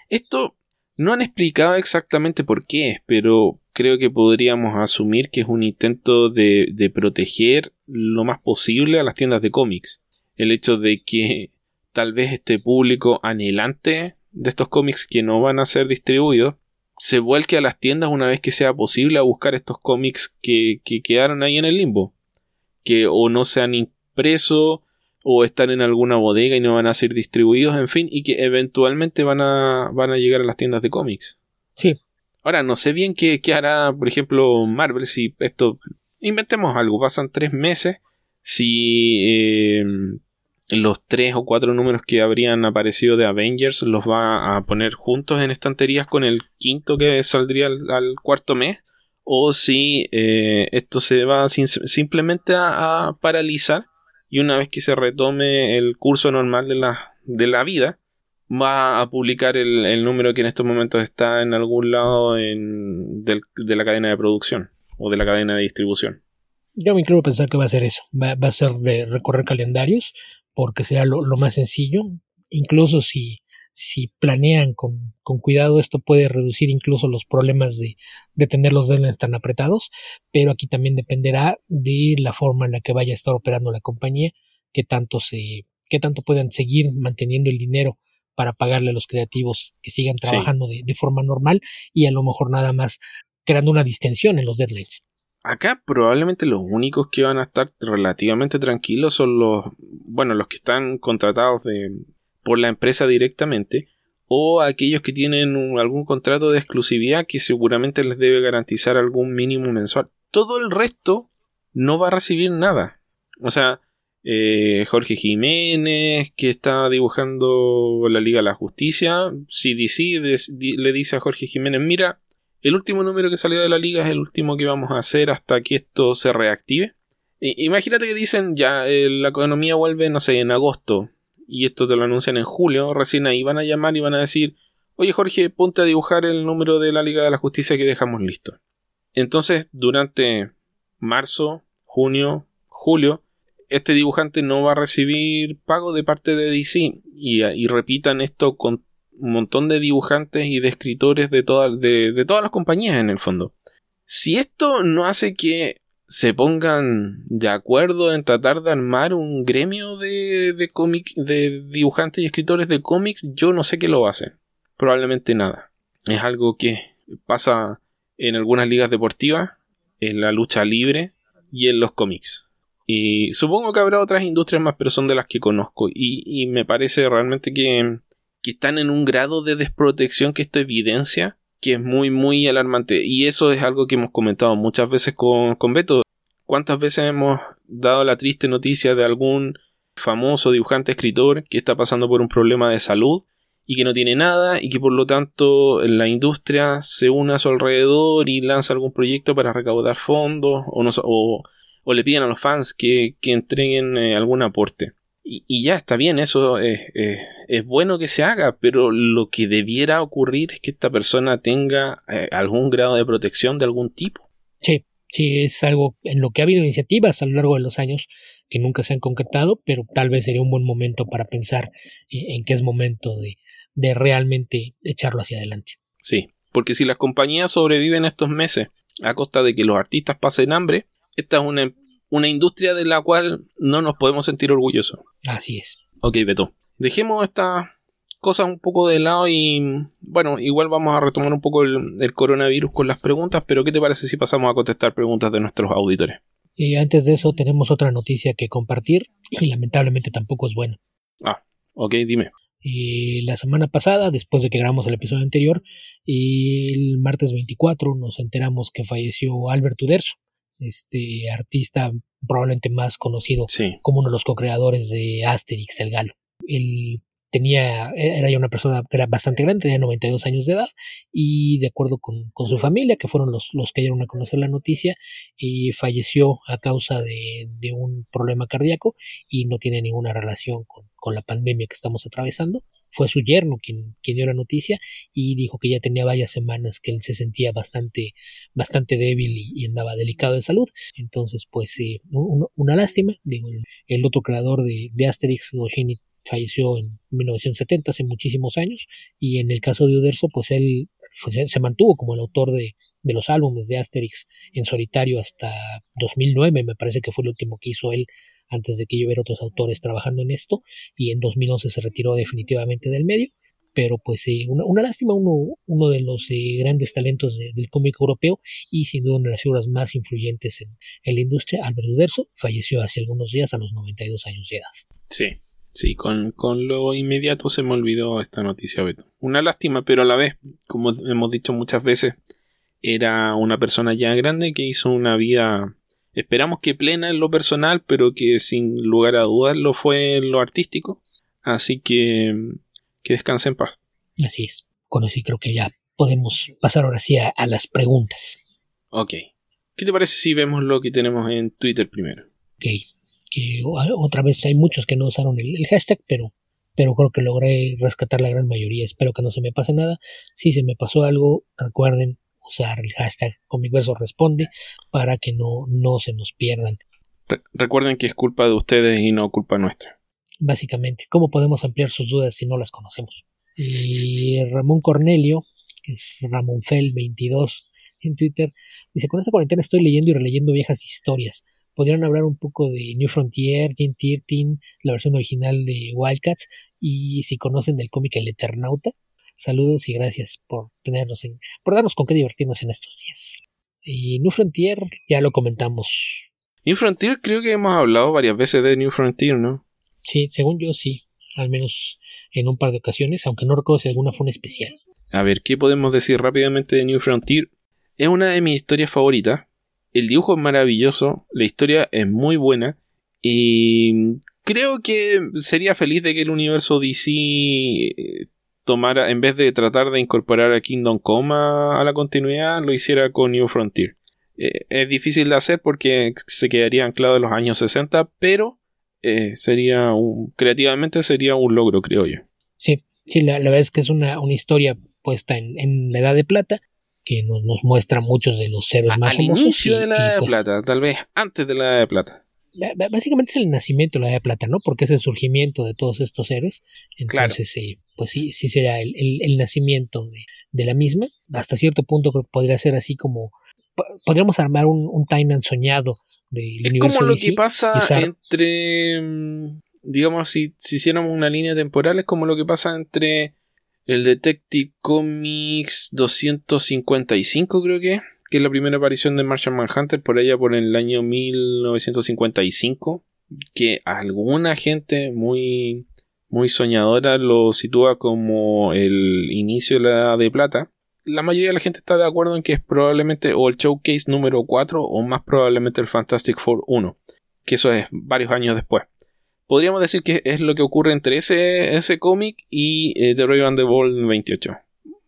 Esto no han explicado exactamente por qué, pero creo que podríamos asumir que es un intento de, proteger lo más posible a las tiendas de cómics. El hecho de que tal vez este público anhelante de estos cómics que no van a ser distribuidos se vuelque a las tiendas una vez que sea posible a buscar estos cómics que, que quedaron ahí en el limbo. Que o no se han impreso o están en alguna bodega y no van a ser distribuidos, en fin, y que eventualmente van a, van a llegar a las tiendas de cómics. Sí. Ahora, no sé bien qué, qué hará, por ejemplo, Marvel si esto... Inventemos algo, pasan tres meses. Si eh, los tres o cuatro números que habrían aparecido de Avengers los va a poner juntos en estanterías con el quinto que saldría al, al cuarto mes o si eh, esto se va sin, simplemente a, a, paralizar y una vez que se retome el curso normal de la, de la vida va a publicar el, el, número que en estos momentos está en algún lado en, del, de la cadena de producción o de la cadena de distribución. Yo me incluyo pensar que va a ser eso, va, va a ser de recorrer calendarios, porque será lo, lo más sencillo. Incluso si, si planean con, con, cuidado, esto puede reducir incluso los problemas de, de tener los deadlines tan apretados, pero aquí también dependerá de la forma en la que vaya a estar operando la compañía, que tanto se, que tanto puedan seguir manteniendo el dinero para pagarle a los creativos que sigan trabajando de, de, forma normal y a lo mejor nada más creando una distensión en los deadlines. Acá probablemente los únicos que van a estar relativamente tranquilos son los, bueno, los que están contratados de, por la empresa directamente o aquellos que tienen algún contrato de exclusividad que seguramente les debe garantizar algún mínimo mensual. Todo el resto no va a recibir nada. O sea, eh, Jorge Jiménez, que está dibujando la Liga de la Justicia, CDC le dice a Jorge Jiménez, mira, el último número que salió de la liga es el último que vamos a hacer hasta que esto se reactive. imagínate que dicen ya eh, la economía vuelve, no sé, en agosto y esto te lo anuncian en julio, recién ahí van a llamar y van a decir, oye Jorge, ponte a dibujar el número de la Liga de la Justicia que dejamos listo. Entonces, durante marzo, junio, julio, este dibujante no va a recibir pago de parte de DC y, repitan esto con un montón de dibujantes y de escritores de, de, de todas las compañías en el fondo. Si esto no hace que se pongan de acuerdo en tratar de armar un gremio de, de, de dibujantes y escritores de cómics, yo no sé qué lo hacen. Probablemente nada. Es algo que pasa en algunas ligas deportivas, en la lucha libre y en los cómics. Y supongo que habrá otras industrias más, pero son de las que conozco. Y, y me parece realmente que, que están en un grado de desprotección que esto evidencia que es muy, muy alarmante. Y eso es algo que hemos comentado muchas veces con, con Beto. ¿Cuántas veces hemos dado la triste noticia de algún famoso dibujante escritor que está pasando por un problema de salud y que no tiene nada y que por lo tanto la industria se une a su alrededor y lanza algún proyecto para recaudar fondos o, no, o, o le piden a los fans que, que entreguen eh, algún aporte? Y, ya está bien, eso es, bueno que se haga, pero lo que debiera ocurrir es que esta persona tenga eh, algún grado de protección de algún tipo. Sí, sí, es algo en lo que ha habido iniciativas a lo largo de los años que nunca se han concretado, pero tal vez sería un buen momento para pensar en qué es momento de, de realmente echarlo hacia adelante. Sí, porque si las compañías sobreviven estos meses a costa de que los artistas pasen hambre, esta es una una industria de la cual no nos podemos sentir orgullosos. Así es. Ok, Beto. Dejemos estas cosas un poco de lado y bueno, igual vamos a retomar un poco el, coronavirus con las preguntas, pero ¿qué te parece si pasamos a contestar preguntas de nuestros auditores? Y antes de eso tenemos otra noticia que compartir y lamentablemente tampoco es buena. Ah, ok, dime. Y la semana pasada, después de que grabamos el episodio anterior, el martes 24 nos enteramos que falleció Albert Uderzo, este artista probablemente más conocido como uno de los co-creadores de Asterix, el galo. Él tenía, era ya una persona bastante grande, tenía 92 años de edad, y de acuerdo con, con su familia, que fueron los, los que dieron a conocer la noticia, y falleció a causa de, de, un problema cardíaco y no tiene ninguna relación con, con la pandemia que estamos atravesando fue su yerno quien, quien, dio la noticia y dijo que ya tenía varias semanas que él se sentía bastante, bastante débil y, andaba delicado de salud. Entonces, pues, eh, una lástima. Digo, el, otro creador de, de Asterix, Goscinny, falleció en 1970, hace muchísimos años, y en el caso de Uderzo, pues él se mantuvo como el autor de, de, los álbumes de Asterix en solitario hasta 2009, me parece que fue el último que hizo él antes de que yo viera otros autores trabajando en esto, y en 2011 se retiró definitivamente del medio, pero pues eh, una, una, lástima, uno, uno de los eh, grandes talentos del cómic europeo y sin duda una de las figuras más influyentes en, en la industria, Albert Uderzo, falleció hace algunos días a los 92 años de edad. Sí, Sí, con, con, lo inmediato se me olvidó esta noticia, Beto. Una lástima, pero a la vez, como hemos dicho muchas veces, era una persona ya grande que hizo una vida, esperamos que plena en lo personal, pero que sin lugar a dudas lo fue en lo artístico. Así que que descanse en paz. Así es. Con eso creo que ya podemos pasar ahora sí a, a las preguntas. Ok. ¿Qué te parece si vemos lo que tenemos en Twitter primero? Ok que otra vez hay muchos que no usaron el, hashtag, pero, pero creo que logré rescatar la gran mayoría. Espero que no se me pase nada. Si se me pasó algo, recuerden usar el hashtag Comicverso Responde para que no, no se nos pierdan. recuerden que es culpa de ustedes y no culpa nuestra. Básicamente, ¿cómo podemos ampliar sus dudas si no las conocemos? Y Ramón Cornelio, que es Ramón Fel 22 en Twitter, dice, con esta cuarentena estoy leyendo y releyendo viejas historias. Podrían hablar un poco de New Frontier, Gen 13, la versión original de Wildcats y si conocen del cómic El Eternauta. Saludos y gracias por tenernos en, por darnos con qué divertirnos en estos días. Y New Frontier ya lo comentamos. New Frontier creo que hemos hablado varias veces de New Frontier, ¿no? Sí, según yo sí, al menos en un par de ocasiones, aunque no recuerdo si alguna fue una especial. A ver, ¿qué podemos decir rápidamente de New Frontier? Es una de mis historias favoritas. El dibujo es maravilloso, la historia es muy buena y creo que sería feliz de que el universo DC eh, tomara, en vez de tratar de incorporar a Kingdom Come a, la continuidad, lo hiciera con New Frontier. Eh, es difícil de hacer porque se quedaría anclado en los años 60, pero eh, sería un, creativamente sería un logro, creo yo. Sí, sí, la, verdad es que es una, una historia puesta en, en, la Edad de Plata que nos, nos muestra muchos de los héroes más Al inicio de la Edad de pues Plata, tal vez antes de la Edad de Plata básicamente es el nacimiento de la Edad de Plata, ¿no? Porque es el surgimiento de todos estos héroes. Entonces, eh, pues sí, sí será el, el, nacimiento de, de, la misma. Hasta cierto punto creo que podría ser así como. Podríamos armar un, un Tainan soñado del es universo. Como lo que pasa entre. Mm, digamos, si, si hiciéramos una línea temporal, es como lo que pasa entre el Detective Comics 255, creo que que es la primera aparición de Martian Manhunter por allá por el año 1955, que alguna gente muy, muy soñadora lo sitúa como el inicio de la Edad de Plata. La mayoría de la gente está de acuerdo en que es probablemente o el Showcase número 4 o más probablemente el Fantastic Four 1, que eso es varios años después. Podríamos decir que es lo que ocurre entre ese, ese cómic y eh, The Raven and the Ball 28,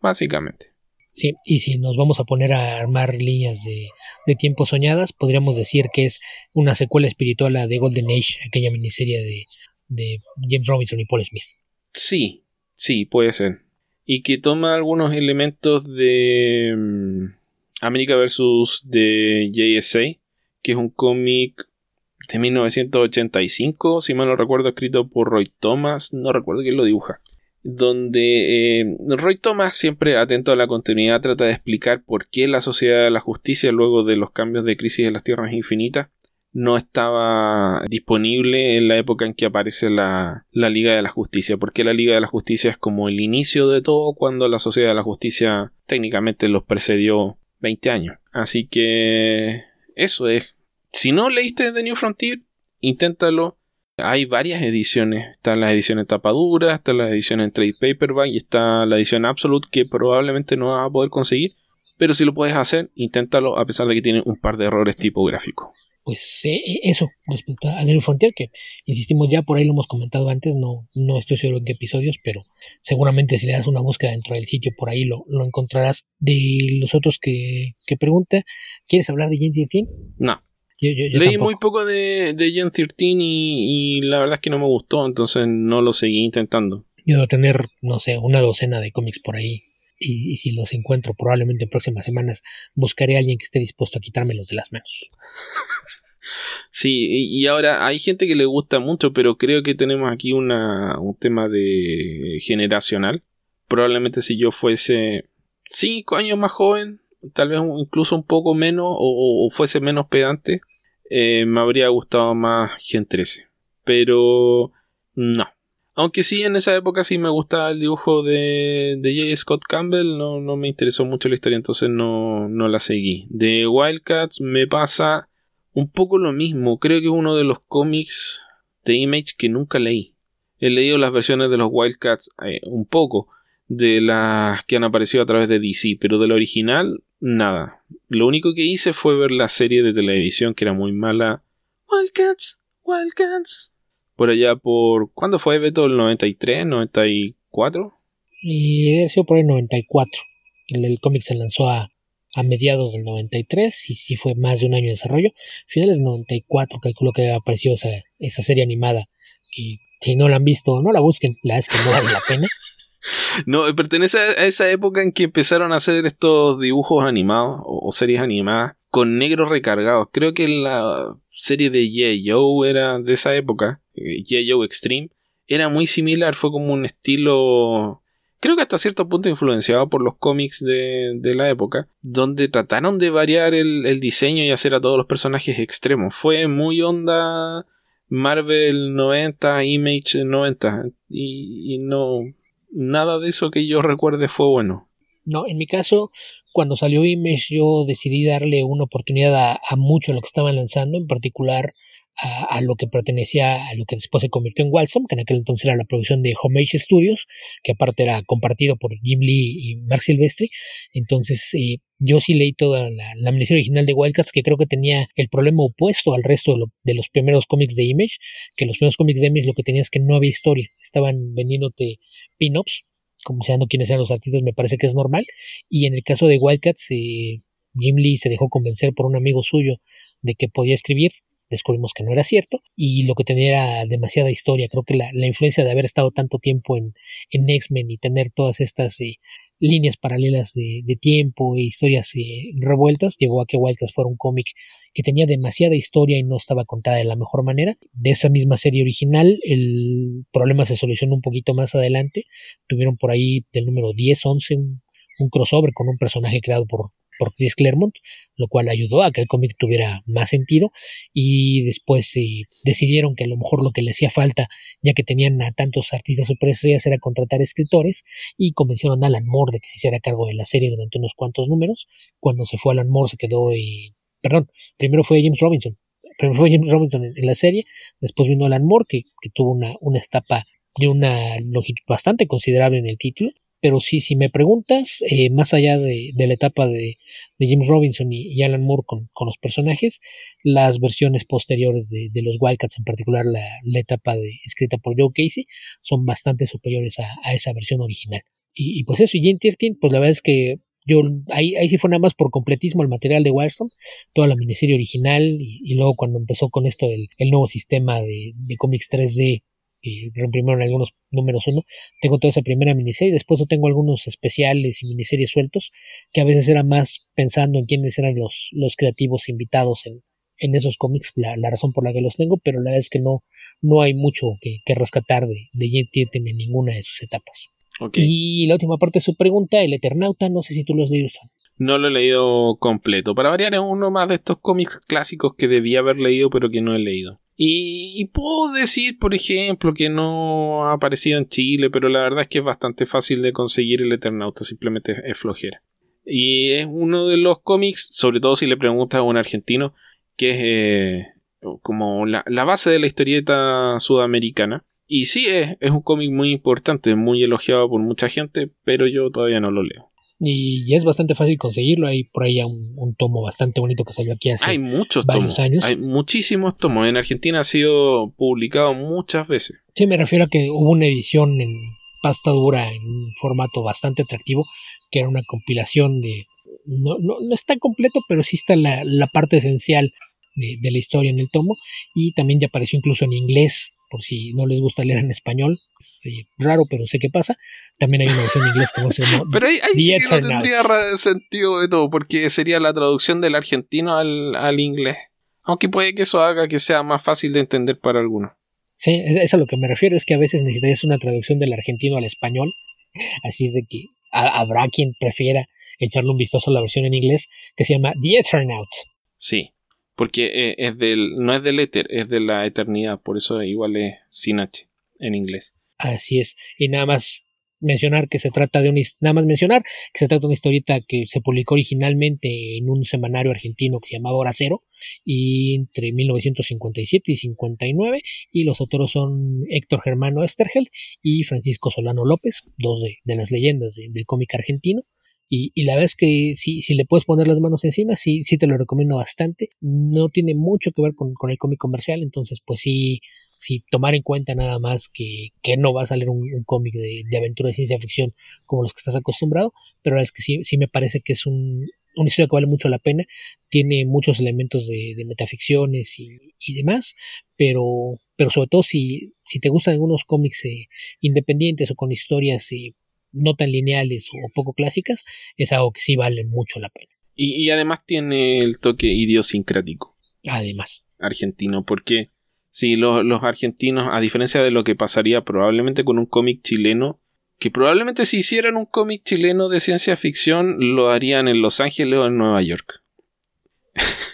básicamente. Sí, y si nos vamos a poner a armar líneas de, de tiempo soñadas, podríamos decir que es una secuela espiritual a The Golden Age, aquella miniserie de, de James Robinson y Paul Smith. Sí, sí, puede ser. Y que toma algunos elementos de um, América vs. de JSA, que es un cómic de 1985, si mal no recuerdo, escrito por Roy Thomas, no recuerdo quién lo dibuja donde eh, Roy Thomas, siempre atento a la continuidad, trata de explicar por qué la Sociedad de la Justicia, luego de los cambios de crisis de las Tierras Infinitas, no estaba disponible en la época en que aparece la, la, Liga de la Justicia, porque la Liga de la Justicia es como el inicio de todo cuando la Sociedad de la Justicia técnicamente los precedió 20 años. Así que eso es. Si no leíste The New Frontier, inténtalo hay varias ediciones. Están las ediciones tapadura, están las ediciones en trade paperback y está la edición absolute que probablemente no vas a poder conseguir. Pero si lo puedes hacer, inténtalo a pesar de que tiene un par de errores tipográficos. Pues eh, eh, eso, respecto a New Frontier, que insistimos ya por ahí lo hemos comentado antes, no, no estoy seguro en qué episodios, pero seguramente si le das una búsqueda dentro del sitio por ahí lo, lo encontrarás. De los otros que, que pregunta, ¿quieres hablar de James 13? No. Leí muy poco de, de Gen 13 y, la verdad es que no me gustó, entonces no lo seguí intentando. Yo debo tener, no sé, una docena de cómics por ahí. Y, si los encuentro probablemente en próximas semanas, buscaré a alguien que esté dispuesto a quitármelos de las manos. sí, y, ahora hay gente que le gusta mucho, pero creo que tenemos aquí una, un tema de generacional. Probablemente si yo fuese cinco años más joven, tal vez incluso un poco menos o, fuese menos pedante, eh, me habría gustado más Gen 13. Pero no. Aunque sí, en esa época sí me gustaba el dibujo de, de J. Scott Campbell, no, no, me interesó mucho la historia, entonces no, no la seguí. De Wildcats me pasa un poco lo mismo. Creo que es uno de los cómics de Image que nunca leí. He leído las versiones de los Wildcats eh, un poco, de las que han aparecido a través de DC, pero del original, nada. Lo único que hice fue ver la serie de televisión que era muy mala. Wildcats, Wildcats. Por allá por... ¿Cuándo fue Beto? ¿El 93? ¿94? Y debe sido por el 94. El, el cómic se lanzó a, a mediados del 93 y sí fue más de un año de desarrollo. Finales del 94 calculo que apareció esa, esa serie animada que si no la han visto no la busquen, la es que no vale la pena. No, pertenece a esa época en que empezaron a hacer estos dibujos animados o, series animadas con negros recargados. Creo que la serie de G.I. Joe era de esa época, eh, G.I. Joe Extreme, era muy similar, fue como un estilo creo que hasta cierto punto influenciado por los cómics de, de la época, donde trataron de variar el, el, diseño y hacer a todos los personajes extremos. Fue muy onda Marvel 90, Image 90, y, no, nada de eso que yo recuerde fue bueno. No, en mi caso, cuando salió Image, yo decidí darle una oportunidad a, a mucho lo que estaban lanzando, en particular a, lo que pertenecía a lo que después se convirtió en Walsom, que en aquel entonces era la producción de Homage Studios, que aparte era compartido por Jim Lee y Mark Silvestri. Entonces, eh, yo sí leí toda la, la original de Wildcats, que creo que tenía el problema opuesto al resto de, de, los primeros cómics de Image, que los primeros cómics de Image lo que tenías es que no había historia, estaban vendiéndote pin-ups, como sean quiénes eran los artistas, me parece que es normal. Y en el caso de Wildcats, eh, Jim Lee se dejó convencer por un amigo suyo de que podía escribir descubrimos que no era cierto y lo que tenía era demasiada historia. Creo que la, influencia de haber estado tanto tiempo en, en X-Men y tener todas estas eh, líneas paralelas de, de, tiempo e historias eh, revueltas llevó a que Wildcats fuera un cómic que tenía demasiada historia y no estaba contada de la mejor manera. De esa misma serie original, el problema se solucionó un poquito más adelante. Tuvieron por ahí del número 10, 11 un, un crossover con un personaje creado por por Chris Claremont, lo cual ayudó a que el cómic tuviera más sentido y después eh, decidieron que a lo mejor lo que le hacía falta, ya que tenían a tantos artistas superestrellas, era contratar escritores y convencieron a Alan Moore de que se hiciera cargo de la serie durante unos cuantos números. Cuando se fue Alan Moore se quedó, y perdón, primero fue James Robinson, primero fue James Robinson en, la serie, después vino Alan Moore que, que tuvo una, una etapa de una longitud bastante considerable en el título pero sí, si me preguntas, eh, más allá de, la etapa de, James Robinson y, Alan Moore con, los personajes, las versiones posteriores de, los Wildcats, en particular la, la, etapa escrita por Joe Casey, son bastante superiores a, esa versión original. Y, pues eso, y Jane 13, pues la verdad es que yo ahí, ahí sí fue nada más por completismo el material de Wildstorm, toda la miniserie original, y, y, luego cuando empezó con esto del el nuevo sistema de, de cómics 3D que reimprimieron algunos números uno. Tengo toda esa primera miniserie, después tengo algunos especiales y miniseries sueltos, que a veces era más pensando en quiénes eran los, los creativos invitados en, en esos cómics, la, la, razón por la que los tengo, pero la verdad es que no, no hay mucho que, que rescatar de, de en ninguna de sus etapas. Y la última parte de su pregunta, El Eternauta, no sé si tú los leído. No lo he leído completo. Para variar, es uno más de estos cómics clásicos que debía haber leído, pero que no he leído. Y, puedo decir, por ejemplo, que no ha aparecido en Chile, pero la verdad es que es bastante fácil de conseguir el Eternauta, simplemente es flojera. Y es uno de los cómics, sobre todo si le preguntas a un argentino, que es eh, como la, base de la historieta sudamericana. Y sí, es, es un cómic muy importante, muy elogiado por mucha gente, pero yo todavía no lo leo y, es bastante fácil conseguirlo. Hay por ahí un, un, tomo bastante bonito que salió aquí hace Hay muchos varios años. Hay muchísimos tomos. En Argentina ha sido publicado muchas veces. Sí, me refiero a que hubo una edición en pasta dura en un formato bastante atractivo, que era una compilación de... No, no, no está completo, pero sí está la, la parte esencial de, de, la historia en el tomo y también ya apareció incluso en inglés por si no les gusta leer en español. Es eh, raro, pero sé qué pasa. También hay una versión en inglés que no se llama. pero ahí, ahí sí que no tendría sentido de todo, porque sería la traducción del argentino al, al inglés. Aunque puede que eso haga que sea más fácil de entender para algunos. Sí, es a lo que me refiero, es que a veces necesitas una traducción del argentino al español. Así es de que habrá quien prefiera echarle un vistazo a la versión en inglés que se llama The Eternauts. Sí, porque eh, es del, no es del éter, es de la eternidad, por eso igual es sin H en inglés. Así es. Y nada más mencionar que se trata de un nada más mencionar que se trata de una historieta que se publicó originalmente en un semanario argentino que se llamaba Hora Cero y entre 1957 y 59 y los autores son Héctor Germano Esterheld y Francisco Solano López dos de, de las leyendas del cómic argentino y, y, la verdad es que si, si le puedes poner las manos encima, sí, sí te lo recomiendo bastante. No tiene mucho que ver con, con el cómic comercial, entonces pues sí, sí tomar en cuenta nada más que, que no va a salir un, cómic de, de, aventura de ciencia ficción como los que estás acostumbrado, pero la verdad es que sí, sí me parece que es un, una historia que vale mucho la pena, tiene muchos elementos de, de metaficciones y, y, demás, pero, pero sobre todo si, si te gustan algunos cómics eh, independientes o con historias eh, no tan lineales o poco clásicas, es algo que sí vale mucho la pena. Y, y además tiene el toque idiosincrático. Además. Argentino, porque si los, los argentinos, a diferencia de lo que pasaría probablemente con un cómic chileno, que probablemente si hicieran un cómic chileno de ciencia ficción lo harían en Los Ángeles o en Nueva York.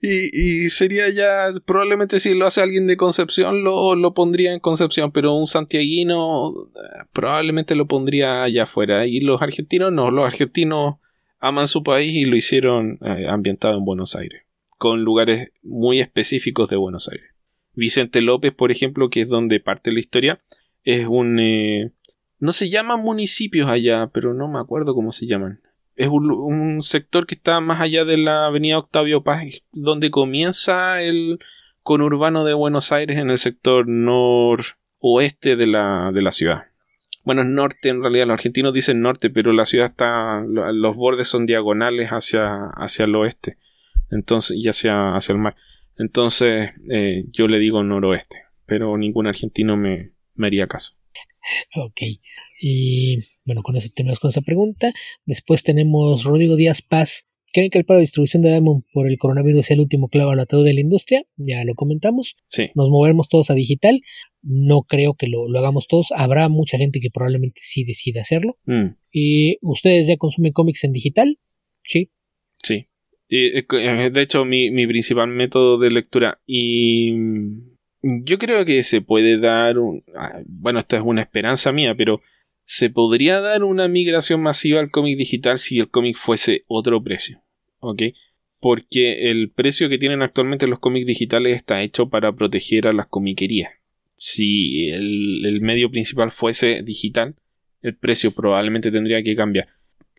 y, sería ya, probablemente si lo hace alguien de Concepción lo, lo pondría en Concepción, pero un santiaguino eh, probablemente lo pondría allá afuera. Y los argentinos no, los argentinos aman su país y lo hicieron eh, ambientado en Buenos Aires, con lugares muy específicos de Buenos Aires. Vicente López, por ejemplo, que es donde parte la historia, es un... Eh, no se llaman municipios allá, pero no me acuerdo cómo se llaman. Es un, sector que está más allá de la avenida Octavio Paz, donde comienza el conurbano de Buenos Aires en el sector noroeste de la, de la ciudad. Bueno, es norte en realidad, los argentinos dicen norte, pero la ciudad está, los bordes son diagonales hacia, hacia el oeste, entonces, y hacia, hacia el mar. Entonces, eh, yo le digo noroeste, pero ningún argentino me, me haría caso. Ok. Y bueno, con ese tema, con esa pregunta. Después tenemos Rodrigo Díaz Paz. ¿Creen que el paro de distribución de Diamond por el coronavirus sea el último clavo al ataúd de la industria? Ya lo comentamos. Sí. Nos moveremos todos a digital. No creo que lo, hagamos todos. Habrá mucha gente que probablemente sí decida hacerlo. Mm. ¿Y ustedes ya consumen cómics en digital? Sí. Sí. Eh, eh, de hecho, mi, mi principal método de lectura y yo creo que se puede dar un... Ah, bueno, esta es una esperanza mía, pero se podría dar una migración masiva al cómic digital si el cómic fuese otro precio. ¿Ok? Porque el precio que tienen actualmente los cómics digitales está hecho para proteger a las comiquerías. Si el, el medio principal fuese digital, el precio probablemente tendría que cambiar.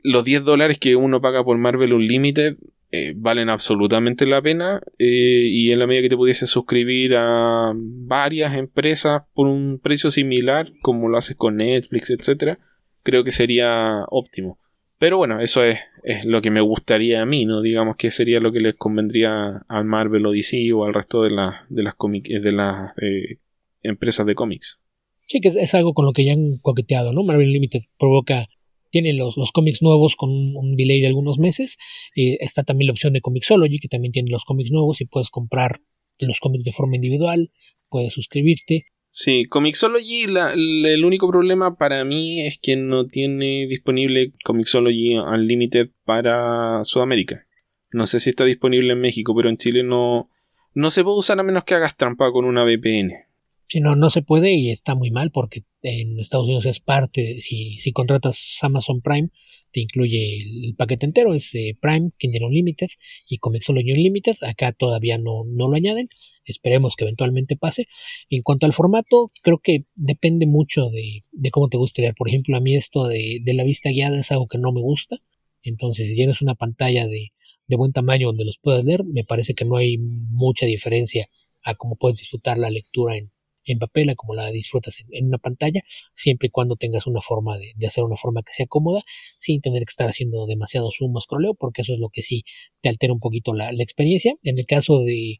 Los 10 dólares que uno paga por Marvel Unlimited eh, valen absolutamente la pena eh, y en la medida que te pudiese suscribir a varias empresas por un precio similar como lo haces con Netflix, etcétera, creo que sería óptimo. Pero bueno, eso es, es, lo que me gustaría a mí, ¿no? Digamos que sería lo que les convendría al Marvel o DC o al resto de, de las, de las eh, empresas de cómics. Sí, que es, es, algo con lo que ya han coqueteado, ¿no? Marvel Limited provoca tiene los, los cómics nuevos con un, delay de algunos meses. Eh, está también la opción de Comixology, que también tiene los cómics nuevos y puedes comprar los cómics de forma individual, puedes suscribirte. Sí, Comixology, el único problema para mí es que no tiene disponible Comixology Unlimited para Sudamérica. No sé si está disponible en México, pero en Chile no, no se puede usar a menos que hagas trampa con una VPN. Si no, no se puede y está muy mal porque en Estados Unidos es parte, si, si contratas Amazon Prime, te incluye el, paquete entero, es eh, Prime, Kindle Unlimited y Comixology Unlimited. Acá todavía no, no lo añaden, esperemos que eventualmente pase. En cuanto al formato, creo que depende mucho de, de cómo te guste leer. Por ejemplo, a mí esto de, de la vista guiada es algo que no me gusta. Entonces, si tienes una pantalla de, de buen tamaño donde los puedas leer, me parece que no hay mucha diferencia a cómo puedes disfrutar la lectura en, en papel a como la disfrutas en, una pantalla, siempre y cuando tengas una forma de, hacer una forma que sea cómoda, sin tener que estar haciendo demasiado zoom o scrolleo, porque eso es lo que sí te altera un poquito la, experiencia. En el caso de,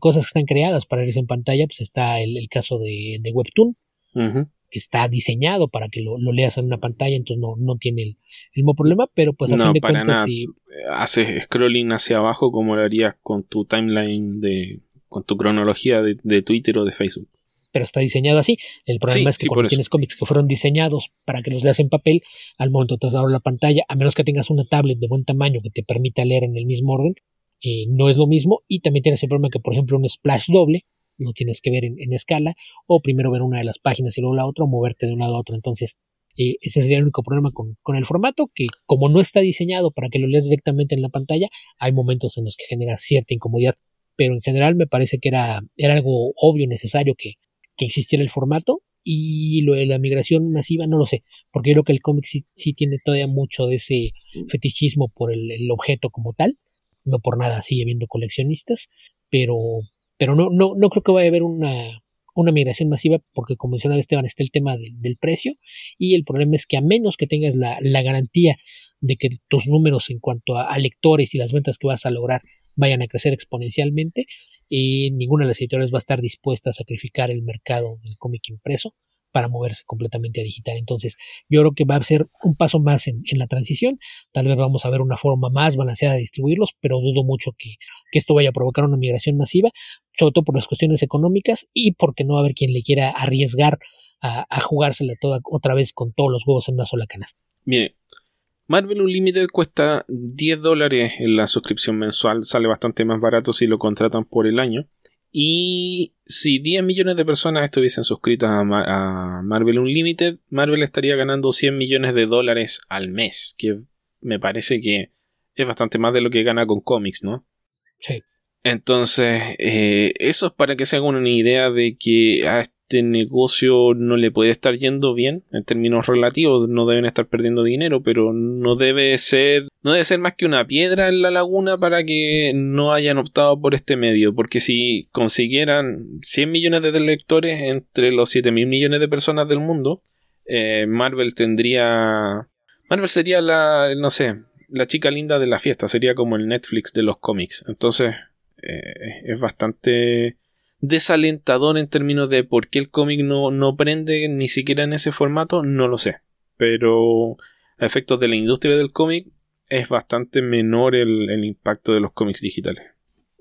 cosas que están creadas para irse en pantalla, pues está el, caso de, Webtoon, que está diseñado para que lo, leas en una pantalla, entonces no, no tiene el, mismo problema, pero pues a fin de cuentas si haces scrolling hacia abajo como lo harías con tu timeline de con tu cronología de Twitter o de Facebook pero está diseñado así. El problema es que cuando tienes cómics que fueron diseñados para que los leas en papel, al momento de trasladar la pantalla, a menos que tengas una tablet de buen tamaño que te permita leer en el mismo orden, eh, no es lo mismo. Y también tienes el problema que, por ejemplo, un splash doble lo tienes que ver en, escala, o primero ver una de las páginas y luego la otra, o moverte de un lado a otro. Entonces, eh, ese sería el único problema con, con, el formato, que como no está diseñado para que lo leas directamente en la pantalla, hay momentos en los que genera cierta incomodidad. Pero en general me parece que era, era algo obvio, necesario que, que existiera el formato y lo de la migración masiva no lo sé, porque yo creo que el cómic sí, tiene todavía mucho de ese fetichismo por el, objeto como tal, no por nada sigue habiendo coleccionistas, pero, pero no, no, no creo que vaya a haber una, una migración masiva porque como mencionaba Esteban está el tema del, precio y el problema es que a menos que tengas la, garantía de que tus números en cuanto a, lectores y las ventas que vas a lograr vayan a crecer exponencialmente, y ninguna de las editoriales va a estar dispuesta a sacrificar el mercado del cómic impreso para moverse completamente a digital. Entonces, yo creo que va a ser un paso más en, la transición. Tal vez vamos a ver una forma más balanceada de distribuirlos, pero dudo mucho que, esto vaya a provocar una migración masiva, sobre todo por las cuestiones económicas y porque no va a haber quien le quiera arriesgar a, a jugársela toda otra vez con todos los huevos en una sola canasta. Mire, Marvel Unlimited cuesta 10 dólares en la suscripción mensual, sale bastante más barato si lo contratan por el año. Y si 10 millones de personas estuviesen suscritas a, Marvel Unlimited, Marvel estaría ganando 100 millones de dólares al mes, que me parece que es bastante más de lo que gana con cómics, ¿no? Sí. Entonces, eh, eso es para que se hagan una idea de que a este negocio no le puede estar yendo bien en términos relativos, no deben estar perdiendo dinero, pero no debe ser, no debe ser más que una piedra en la laguna para que no hayan optado por este medio, porque si consiguieran 100 millones de lectores entre los 7 mil millones de personas del mundo, eh, Marvel tendría, Marvel sería la, no sé, la chica linda de la fiesta, sería como el Netflix de los cómics, entonces eh, es bastante desalentador en términos de por qué el cómic no, no prende ni siquiera en ese formato, no lo sé. Pero a efectos de la industria del cómic es bastante menor el, impacto de los cómics digitales.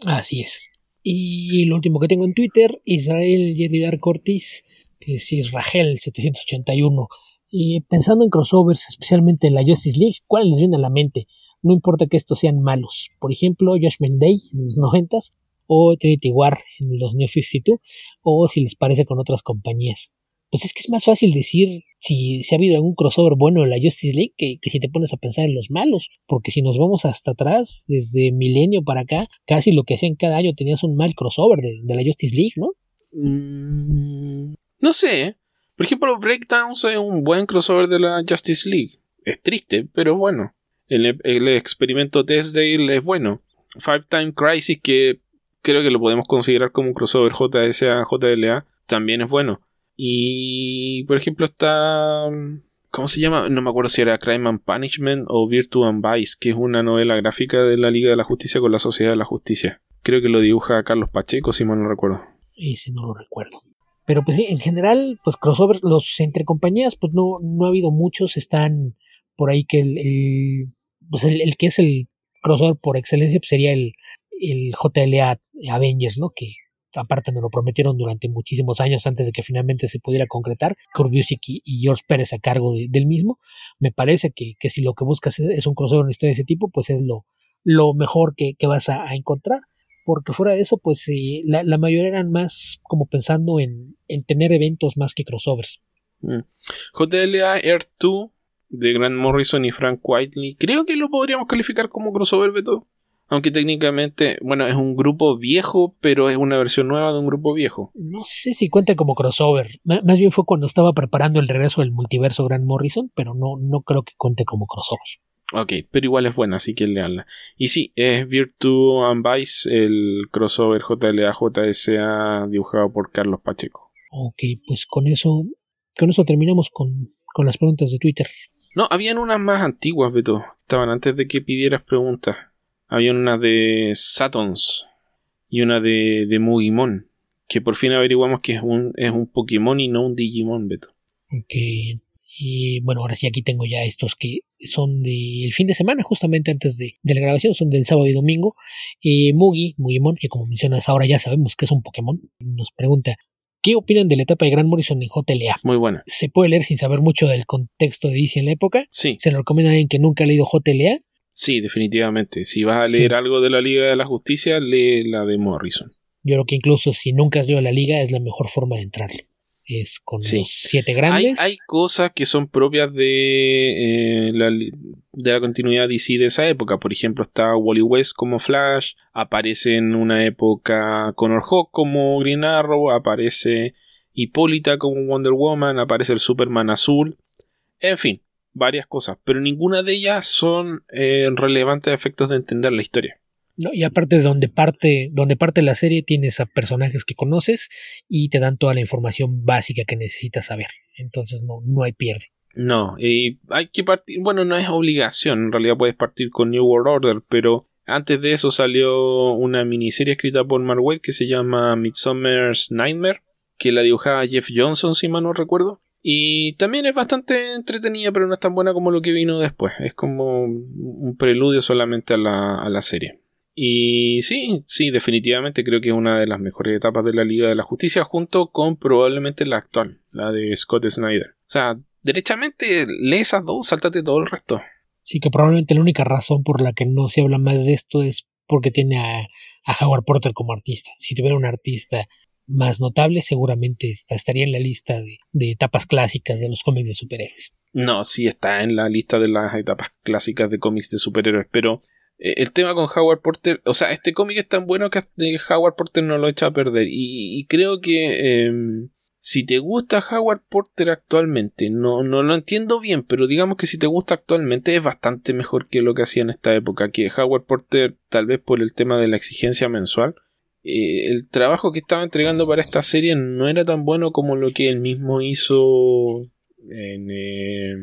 Así es. Y lo último que tengo en Twitter, Israel Yeridar Cortis, que es Israel 781. Y pensando en crossovers, especialmente en la Justice League, ¿cuál les viene a la mente? No importa que estos sean malos. Por ejemplo, Judgment Day en los noventas o Trinity War en el 2052 o si les parece con otras compañías. Pues es que es más fácil decir si, si ha habido algún crossover bueno en la Justice League que, si te pones a pensar en los malos, porque si nos vamos hasta atrás, desde milenio para acá, casi lo que hacían cada año tenías un mal crossover de, la Justice League, ¿no? Mm, no sé. Por ejemplo, Breakdowns es un buen crossover de la Justice League. Es triste, pero bueno. El, el experimento Testdale es bueno. Five Time Crisis, que creo que lo podemos considerar como un crossover JSA-JLA, también es bueno. Y, por ejemplo, está... ¿Cómo se llama? No me acuerdo si era Crime and Punishment o Virtue and Vice, que es una novela gráfica de la Liga de la Justicia con la Sociedad de la Justicia. Creo que lo dibuja Carlos Pacheco, si mal no recuerdo. Ese no lo recuerdo. Pero pues sí, en general, pues crossovers, los entre compañías, pues no, no ha habido muchos. Están por ahí que el, pues el, que es el crossover por excelencia pues sería el, el JLA Avengers, ¿no? Que aparte nos lo prometieron durante muchísimos años antes de que finalmente se pudiera concretar, Kurt y, George Pérez a cargo del mismo. Me parece que, que, si lo que buscas es, un crossover en historia de ese tipo, pues es lo, lo mejor que, que vas a, encontrar. Porque fuera de eso, pues eh, la, la, mayoría eran más como pensando en, en tener eventos más que crossovers. Mm. JLA Air 2 de Grant Morrison y Frank Whiteley, creo que lo podríamos calificar como crossover, Beto. Aunque técnicamente, bueno, es un grupo viejo, pero es una versión nueva de un grupo viejo. No sé si cuenta como crossover. más bien fue cuando estaba preparando el regreso del multiverso Grant Morrison, pero no, no creo que cuente como crossover. Ok, pero igual es buena, así que leanla. Y sí, es Virtue and Vice, el crossover JLA JSA dibujado por Carlos Pacheco. Ok, pues con eso, con eso terminamos con, con las preguntas de Twitter. No, habían unas más antiguas, Beto. Estaban antes de que pidieras preguntas. Había una de Satons y una de, de Mugimon. Que por fin averiguamos que es un, es un Pokémon y no un Digimon, Beto. Ok. Y bueno, ahora sí aquí tengo ya estos que son del fin de semana, justamente antes de, la grabación, son del sábado y domingo. Eh, Mugi, Mugimon, que como mencionas ahora ya sabemos que es un Pokémon, nos pregunta, ¿Qué opinan de la etapa de Grant Morrison en JLA? Muy buena. ¿Se puede leer sin saber mucho del contexto de DC en la época? Sí. ¿Se lo recomienda a alguien que nunca ha leído JLA? Sí, definitivamente. Si vas a leer algo de la Liga de la Justicia, lee la de Morrison. Yo creo que incluso si nunca has leído la Liga es la mejor forma de entrar. Es con los siete grandes. Hay, cosas que son propias de, eh, la, de la continuidad DC de esa época. Por ejemplo, está Wally West como Flash. Aparece en una época Connor Hawk como Green Arrow. Aparece Hipólita como Wonder Woman. Aparece el Superman azul. En fin, varias cosas, pero ninguna de ellas son eh, relevantes a efectos de entender la historia. No, y aparte de donde parte, donde parte la serie, tienes a personajes que conoces y te dan toda la información básica que necesitas saber. Entonces no, no hay pierde. No, y hay que partir, bueno, no es obligación, en realidad puedes partir con New World Order, pero antes de eso salió una miniserie escrita por Mark que se llama Midsummer's Nightmare, que la dibujaba Jeff Johnson, si mal no recuerdo. Y también es bastante entretenida, pero no es tan buena como lo que vino después. Es como un preludio solamente a la, a la serie. Y sí, sí, definitivamente creo que es una de las mejores etapas de la Liga de la Justicia, junto con probablemente la actual, la de Scott Snyder. O sea, derechamente lee esas dos, sáltate todo el resto. Sí, que probablemente la única razón por la que no se habla más de esto es porque tiene a, Howard Porter como artista. Si tuviera un artista más notable, seguramente estaría en la lista de, de, etapas clásicas de los cómics de superhéroes. No, sí está en la lista de las etapas clásicas de cómics de superhéroes, pero eh, el tema con Howard Porter, o sea, este cómic es tan bueno que Howard Porter no lo echa a perder. Y, creo que em, si te gusta Howard Porter actualmente, no, no lo entiendo bien, pero digamos que si te gusta actualmente es bastante mejor que lo que hacía en esta época. Que Howard Porter, tal vez por el tema de la exigencia mensual, eh, el trabajo que estaba entregando para esta serie no era tan bueno como lo que él mismo hizo en eh,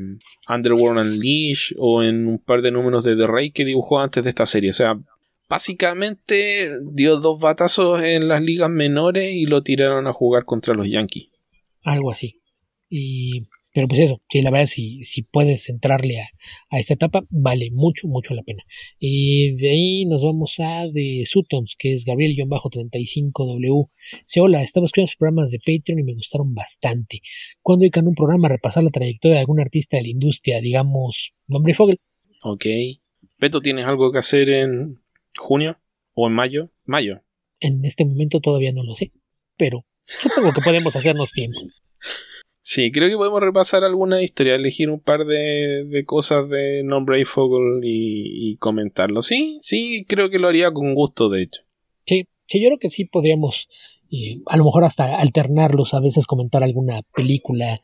Underworld Unleashed o en un par de números de The Ray que dibujó antes de esta serie. O sea, básicamente dio dos batazos en las ligas menores y lo tiraron a jugar contra los Yankees. Algo así. Y pero pues eso, sí, la verdad, si, si puedes entrarle a, esta etapa, vale mucho, mucho la pena. Y de ahí nos vamos a de Sutons, que es Gabriel-35W. Dice, hola, estamos escuchando los programas de Patreon y me gustaron bastante. ¿Cuándo dedican un programa a repasar la trayectoria de algún artista de la industria, digamos, nombre Fogel? Ok. Beto, ¿tienes algo que hacer en junio o en mayo? Mayo. En este momento todavía no lo sé, pero supongo que podemos hacernos tiempo. Sí, creo que podemos repasar alguna historia, elegir un par de, cosas de Non Brave Fogel y, comentarlo. Sí, sí, creo que lo haría con gusto, de hecho. Sí, sí, yo creo que sí podríamos, eh, a lo mejor hasta alternarlos, a veces comentar alguna película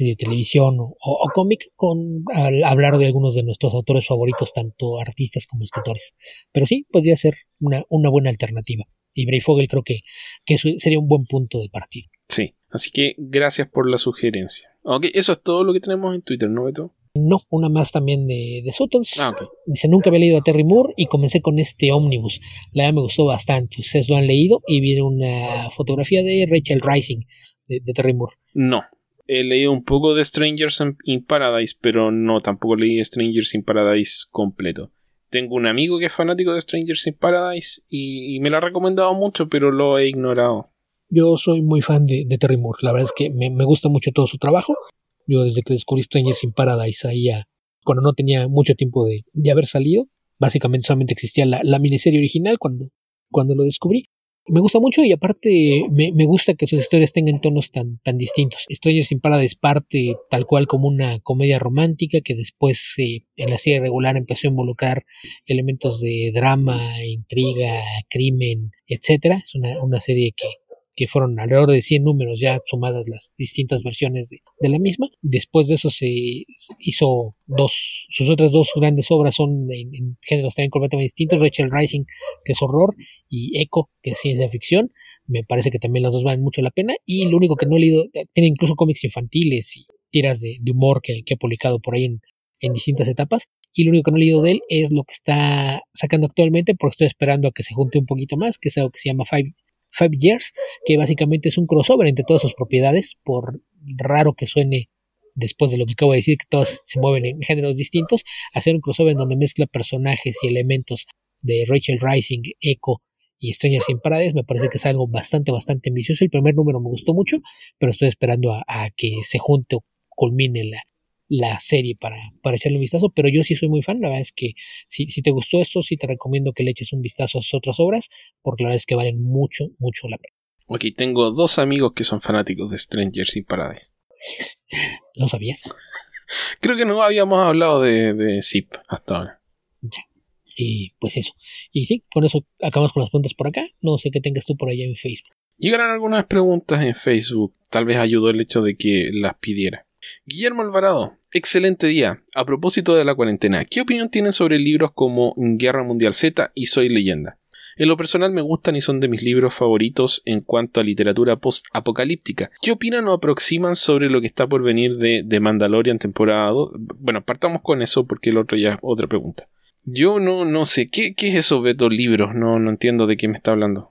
de televisión o, cómic, con hablar de algunos de nuestros autores favoritos, tanto artistas como escritores. Pero sí, podría ser una, una buena alternativa. Y Brave Fogel creo que, que sería un buen punto de partida. Sí, Así que gracias por la sugerencia. Ok, eso es todo lo que tenemos en Twitter, ¿no, Beto? No, una más también de, de Sutons. Ah, Dice, nunca había leído a Terry Moore y comencé con este ómnibus. La verdad me gustó bastante. Ustedes lo han leído y viene una fotografía de Rachel Rising de, Terry Moore. No, he leído un poco de Strangers in Paradise, pero no, tampoco leí Strangers in Paradise completo. Tengo un amigo que es fanático de Strangers in Paradise y me lo ha recomendado mucho, pero lo he ignorado. Yo soy muy fan de, Terry Moore. La verdad es que me, gusta mucho todo su trabajo. Yo desde que descubrí Strangers in Paradise, ahí cuando no tenía mucho tiempo de, haber salido, básicamente solamente existía la, miniserie original cuando, cuando lo descubrí. Me gusta mucho y aparte me, gusta que sus historias tengan tonos tan, tan distintos. Strangers in Paradise parte tal cual como una comedia romántica que después eh, en la serie regular empezó a involucrar elementos de drama, intriga, crimen, etc. Es una, una serie que, que fueron alrededor de 100 números ya sumadas las distintas versiones de, la misma. Después de eso se hizo dos, sus otras dos grandes obras son en, géneros también completamente distintos, Rachel Rising, que es horror, y Echo, que es ciencia ficción. Me parece que también las dos valen mucho la pena. Y lo único que no he leído, tiene incluso cómics infantiles y tiras de, humor que, que, publicado por ahí en, en distintas etapas. Y lo único que no he leído de él es lo que está sacando actualmente, porque estoy esperando a que se junte un poquito más, que es algo que se llama Five, Five Years, que básicamente es un crossover entre todas sus propiedades, por raro que suene después de lo que acabo de decir, que todas se mueven en géneros distintos, hacer un crossover en donde mezcla personajes y elementos de Rachel Rising, Echo y Stranger Sin Paradise, me parece que es algo bastante, bastante ambicioso. El primer número me gustó mucho, pero estoy esperando a, a que se junte o culmine la, la serie para, para echarle un vistazo, pero yo sí soy muy fan, la verdad es que si, si te gustó esto, sí te recomiendo que le eches un vistazo a sus otras obras, porque la verdad es que valen mucho, mucho la pena. Ok, tengo dos amigos que son fanáticos de Strangers in Paradise. ¿Lo sabías? Creo que no habíamos hablado de, de Zip hasta ahora. Ya. Y pues eso. Y sí, con eso acabamos con las preguntas por acá. No sé qué tengas tú por allá en Facebook. Llegaron algunas preguntas en Facebook. Tal vez ayudó el hecho de que las pidiera. Guillermo Alvarado, excelente día. A propósito de la cuarentena, ¿qué opinión tienen sobre libros como Guerra Mundial Z y Soy Leyenda? En lo personal me gustan y son de mis libros favoritos en cuanto a literatura post-apocalíptica. ¿Qué opinan o aproximan sobre lo que está por venir de, de Mandalorian temporada 2? Bueno, partamos con eso porque el otro ya es otra pregunta. Yo no, no sé, ¿qué, qué es eso, Beto? Libros, no, no entiendo de qué me está hablando.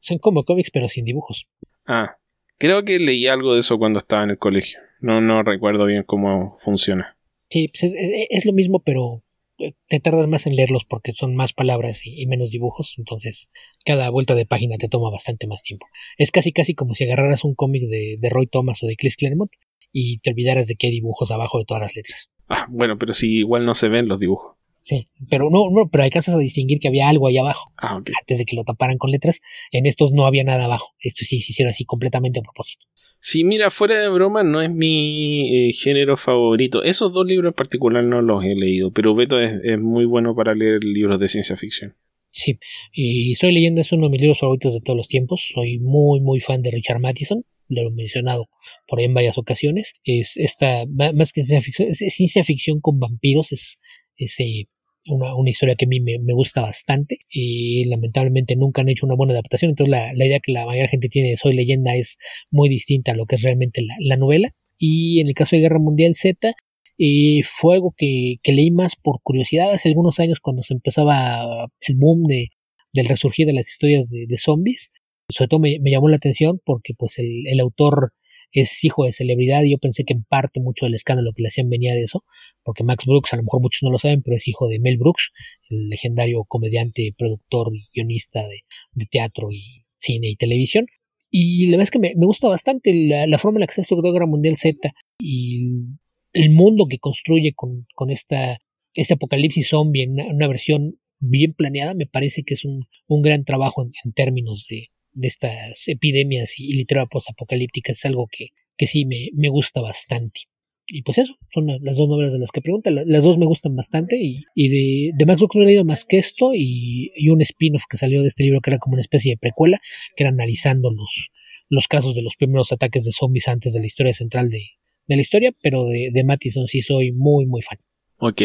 Son como cómics pero sin dibujos. Ah, Creo que leí algo de eso cuando estaba en el colegio. No, no recuerdo bien cómo funciona. Sí, pues es, lo mismo, pero eh, te tardas más en leerlos porque son más palabras y, menos dibujos, entonces cada vuelta de página te toma bastante más tiempo. Es casi casi como si agarraras un cómic de, de Roy Thomas o de Chris Claremont y te olvidaras de qué hay dibujos abajo de todas las letras. Ah, bueno, pero si igual no se ven los dibujos. Sí, pero no, no, pero alcanzas a distinguir que había algo ahí abajo. Ah, ok. Antes de que lo taparan con letras, en estos no había nada abajo. Esto sí se hicieron así completamente a propósito. Sí, mira, fuera de broma, no es mi eh, género favorito. Esos dos libros en particular no los he leído, pero Beto es, es, muy bueno para leer libros de ciencia ficción. Sí, y Soy leyenda es uno de mis libros favoritos de todos los tiempos. Soy muy, muy fan de Richard Matheson lo he mencionado por ahí en varias ocasiones, es esta, más que ciencia ficción, es ciencia ficción con vampiros, es, eh, una, una, historia que a mí me, gusta bastante y lamentablemente nunca han hecho una buena adaptación, entonces la, la, idea que la mayoría gente tiene de Soy leyenda es muy distinta a lo que es realmente la, la novela. Y en el caso de Guerra Mundial Z, eh, fue algo que, que, leí más por curiosidad hace algunos años cuando se empezaba el boom de, del resurgir de las historias de, de zombies sobre todo me, llamó la atención porque pues el, el, autor es hijo de celebridad y yo pensé que en parte mucho del escándalo que le hacían venía de eso, porque Max Brooks, a lo mejor muchos no lo saben, pero es hijo de Mel Brooks, el legendario comediante, productor y guionista de, de teatro y cine y televisión. Y la verdad es que me, me gusta bastante la, la, forma en la que se hace Guerra Mundial Z y el mundo que construye con, con esta, este apocalipsis zombie en una, versión bien planeada, me parece que es un, un gran trabajo en términos de, de estas epidemias y, literatura postapocalíptica es algo que, que sí me, me, gusta bastante. Y pues eso, son las dos novelas de las que pregunta. Las dos me gustan bastante. Y, y de, de, Max Brooks no he leído más que esto y, y un spin-off que salió de este libro que era como una especie de precuela, que era analizando los, los casos de los primeros ataques de zombies antes de la historia central de, de la historia. Pero de, de Mattison sí soy muy, muy fan. Ok,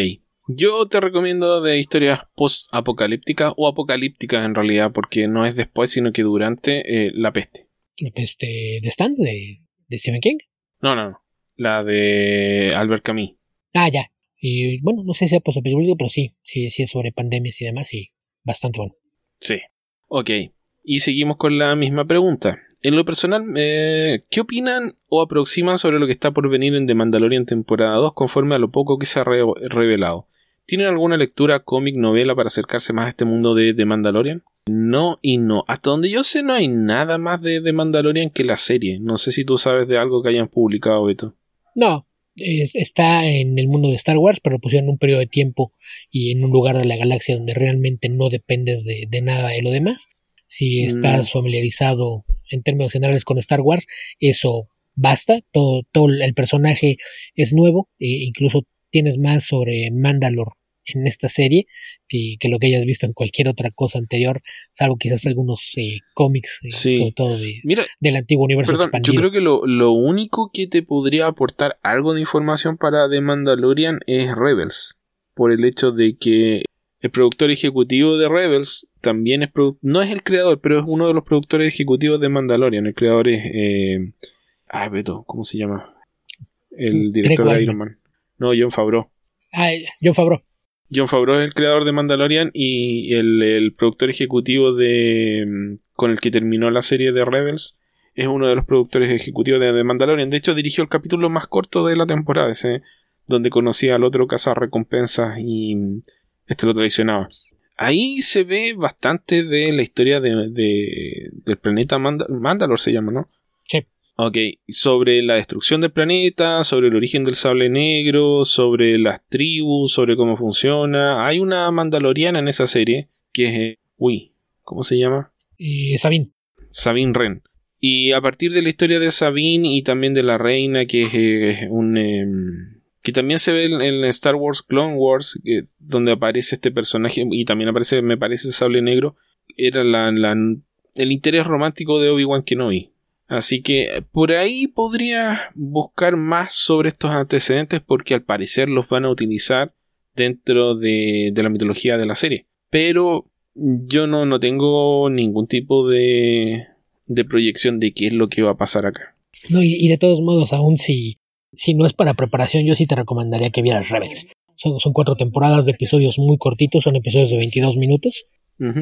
yo te recomiendo de historias post-apocalípticas o apocalípticas en realidad, porque no es después, sino que durante eh, la peste. ¿La peste de Stand de, de Stephen King? No, no, no. La de Albert Camus. Ah, ya. Y bueno, no sé si sea post-apocalíptico, pero sí, sí, sí es sobre pandemias y demás, y bastante bueno. Sí. Ok. Y seguimos con la misma pregunta. En lo personal, eh, ¿qué opinan o aproximan sobre lo que está por venir en The Mandalorian temporada 2 conforme a lo poco que se ha revelado? ¿Tienen alguna lectura, cómic, novela para acercarse más a este mundo de The Mandalorian? No y no. Hasta donde yo sé no hay nada más de The Mandalorian que la serie. No sé si tú sabes de algo que hayan publicado, Beto. No, está en el mundo de Star Wars, pero lo pusieron en un periodo de tiempo y en un lugar de la galaxia donde realmente no dependes de, nada de lo demás. Si estás familiarizado en términos generales con Star Wars, eso basta. Todo, todo el personaje es nuevo, e incluso tienes más sobre Mandalore en esta serie que, lo que hayas visto en cualquier otra cosa anterior, salvo quizás algunos eh, cómics, eh, sobre todo de, del antiguo universo expandido. Yo creo que lo, lo, único que te podría aportar algo de información para The Mandalorian es Rebels, por el hecho de que el productor ejecutivo de Rebels también es no es el creador, pero es uno de los productores ejecutivos de Mandalorian. El creador es eh, ay Beto, ¿cómo se llama? El director de Iron Man. No, John Favreau. Ah, John Favreau. John Favreau es el creador de Mandalorian y el, productor ejecutivo de mm, con el que terminó la serie de Rebels es uno de los productores ejecutivos de, Mandalorian. De hecho, dirigió el capítulo más corto de la temporada, ese donde conocía al otro cazar recompensas y mm, este lo traicionaba. Ahí se ve bastante de la historia de, del planeta Mandalor, se llama, ¿no? Ok, sobre la destrucción del planeta, sobre el origen del sable negro, sobre las tribus, sobre cómo funciona. Hay una mandaloriana en esa serie que es... Eh, uy, ¿cómo se llama? Eh, Sabine. Sabine Ren. Y a partir de la historia de Sabine y también de la reina, que es eh, un... Em, que también se ve en, Star Wars Clone Wars, donde aparece este personaje y también aparece, me parece, el sable negro, era la, el interés romántico de Obi-Wan Kenobi Así que por ahí podría buscar más sobre estos antecedentes porque al parecer los van a utilizar dentro de, la mitología de la serie. Pero yo no, no tengo ningún tipo de, proyección de qué es lo que va a pasar acá. No, y, de todos modos, aún si, si no es para preparación, yo sí te recomendaría que vieras Rebels. Son, son cuatro temporadas de episodios muy cortitos, son episodios de 22 minutos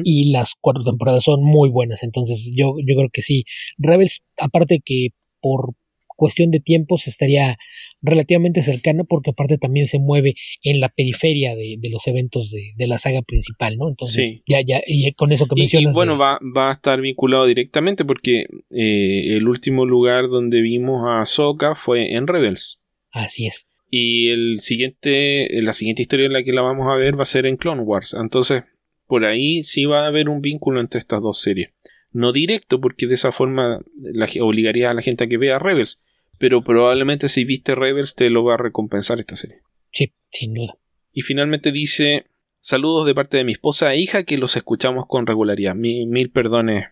y las cuatro temporadas son muy buenas. Entonces yo, yo creo que sí. Rebels, aparte que por cuestión de tiempos estaría relativamente cercana porque aparte también se mueve en la periferia de, los eventos de, la saga principal, ¿no? Entonces, ya, ya, y con eso que mencionas. bueno, va, va, a estar vinculado directamente porque eh, el último lugar donde vimos a Soka fue en Rebels. Así es. Y el siguiente, la siguiente historia en la que la vamos a ver va a ser en Clone Wars. Entonces, por ahí sí va a haber un vínculo entre estas dos series. No directo, porque de esa forma la, obligaría a la gente a que vea Rebels. Pero probablemente si viste Rebels te lo va a recompensar esta serie. Sí, sin duda. Y finalmente dice: Saludos de parte de mi esposa e hija que los escuchamos con regularidad. Mil, perdones.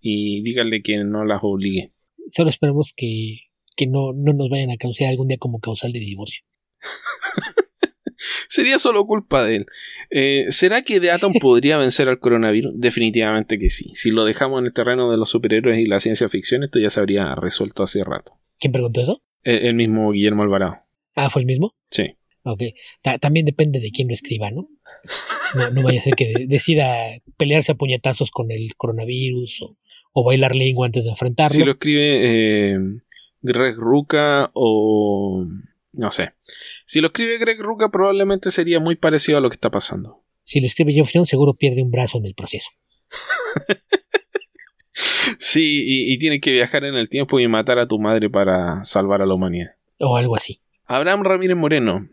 Y díganle que no las obligue. Solo esperemos que, que no, no nos vayan a causar algún día como causal de divorcio. Sería solo culpa de él. Eh, ¿Será que The Atom podría vencer al coronavirus? Definitivamente que sí. Si lo dejamos en el terreno de los superhéroes y la ciencia ficción, esto ya se habría resuelto hace rato. ¿Quién preguntó eso? El, mismo Guillermo Alvarado. Ah, ¿fue el mismo? Sí. Ok. también depende de quién lo escriba, ¿no? No, vaya a ser que decida pelearse a puñetazos con el coronavirus o, bailar lengua antes de enfrentarlo. Si lo escribe eh, Greg Ruca o no sé. Si lo escribe Greg Ruca, probablemente sería muy parecido a lo que está pasando. Si lo escribe Jeff Jones, seguro pierde un brazo en el proceso. sí, y, tiene que viajar en el tiempo y matar a tu madre para salvar a la humanidad. O algo así. Abraham Ramírez Moreno.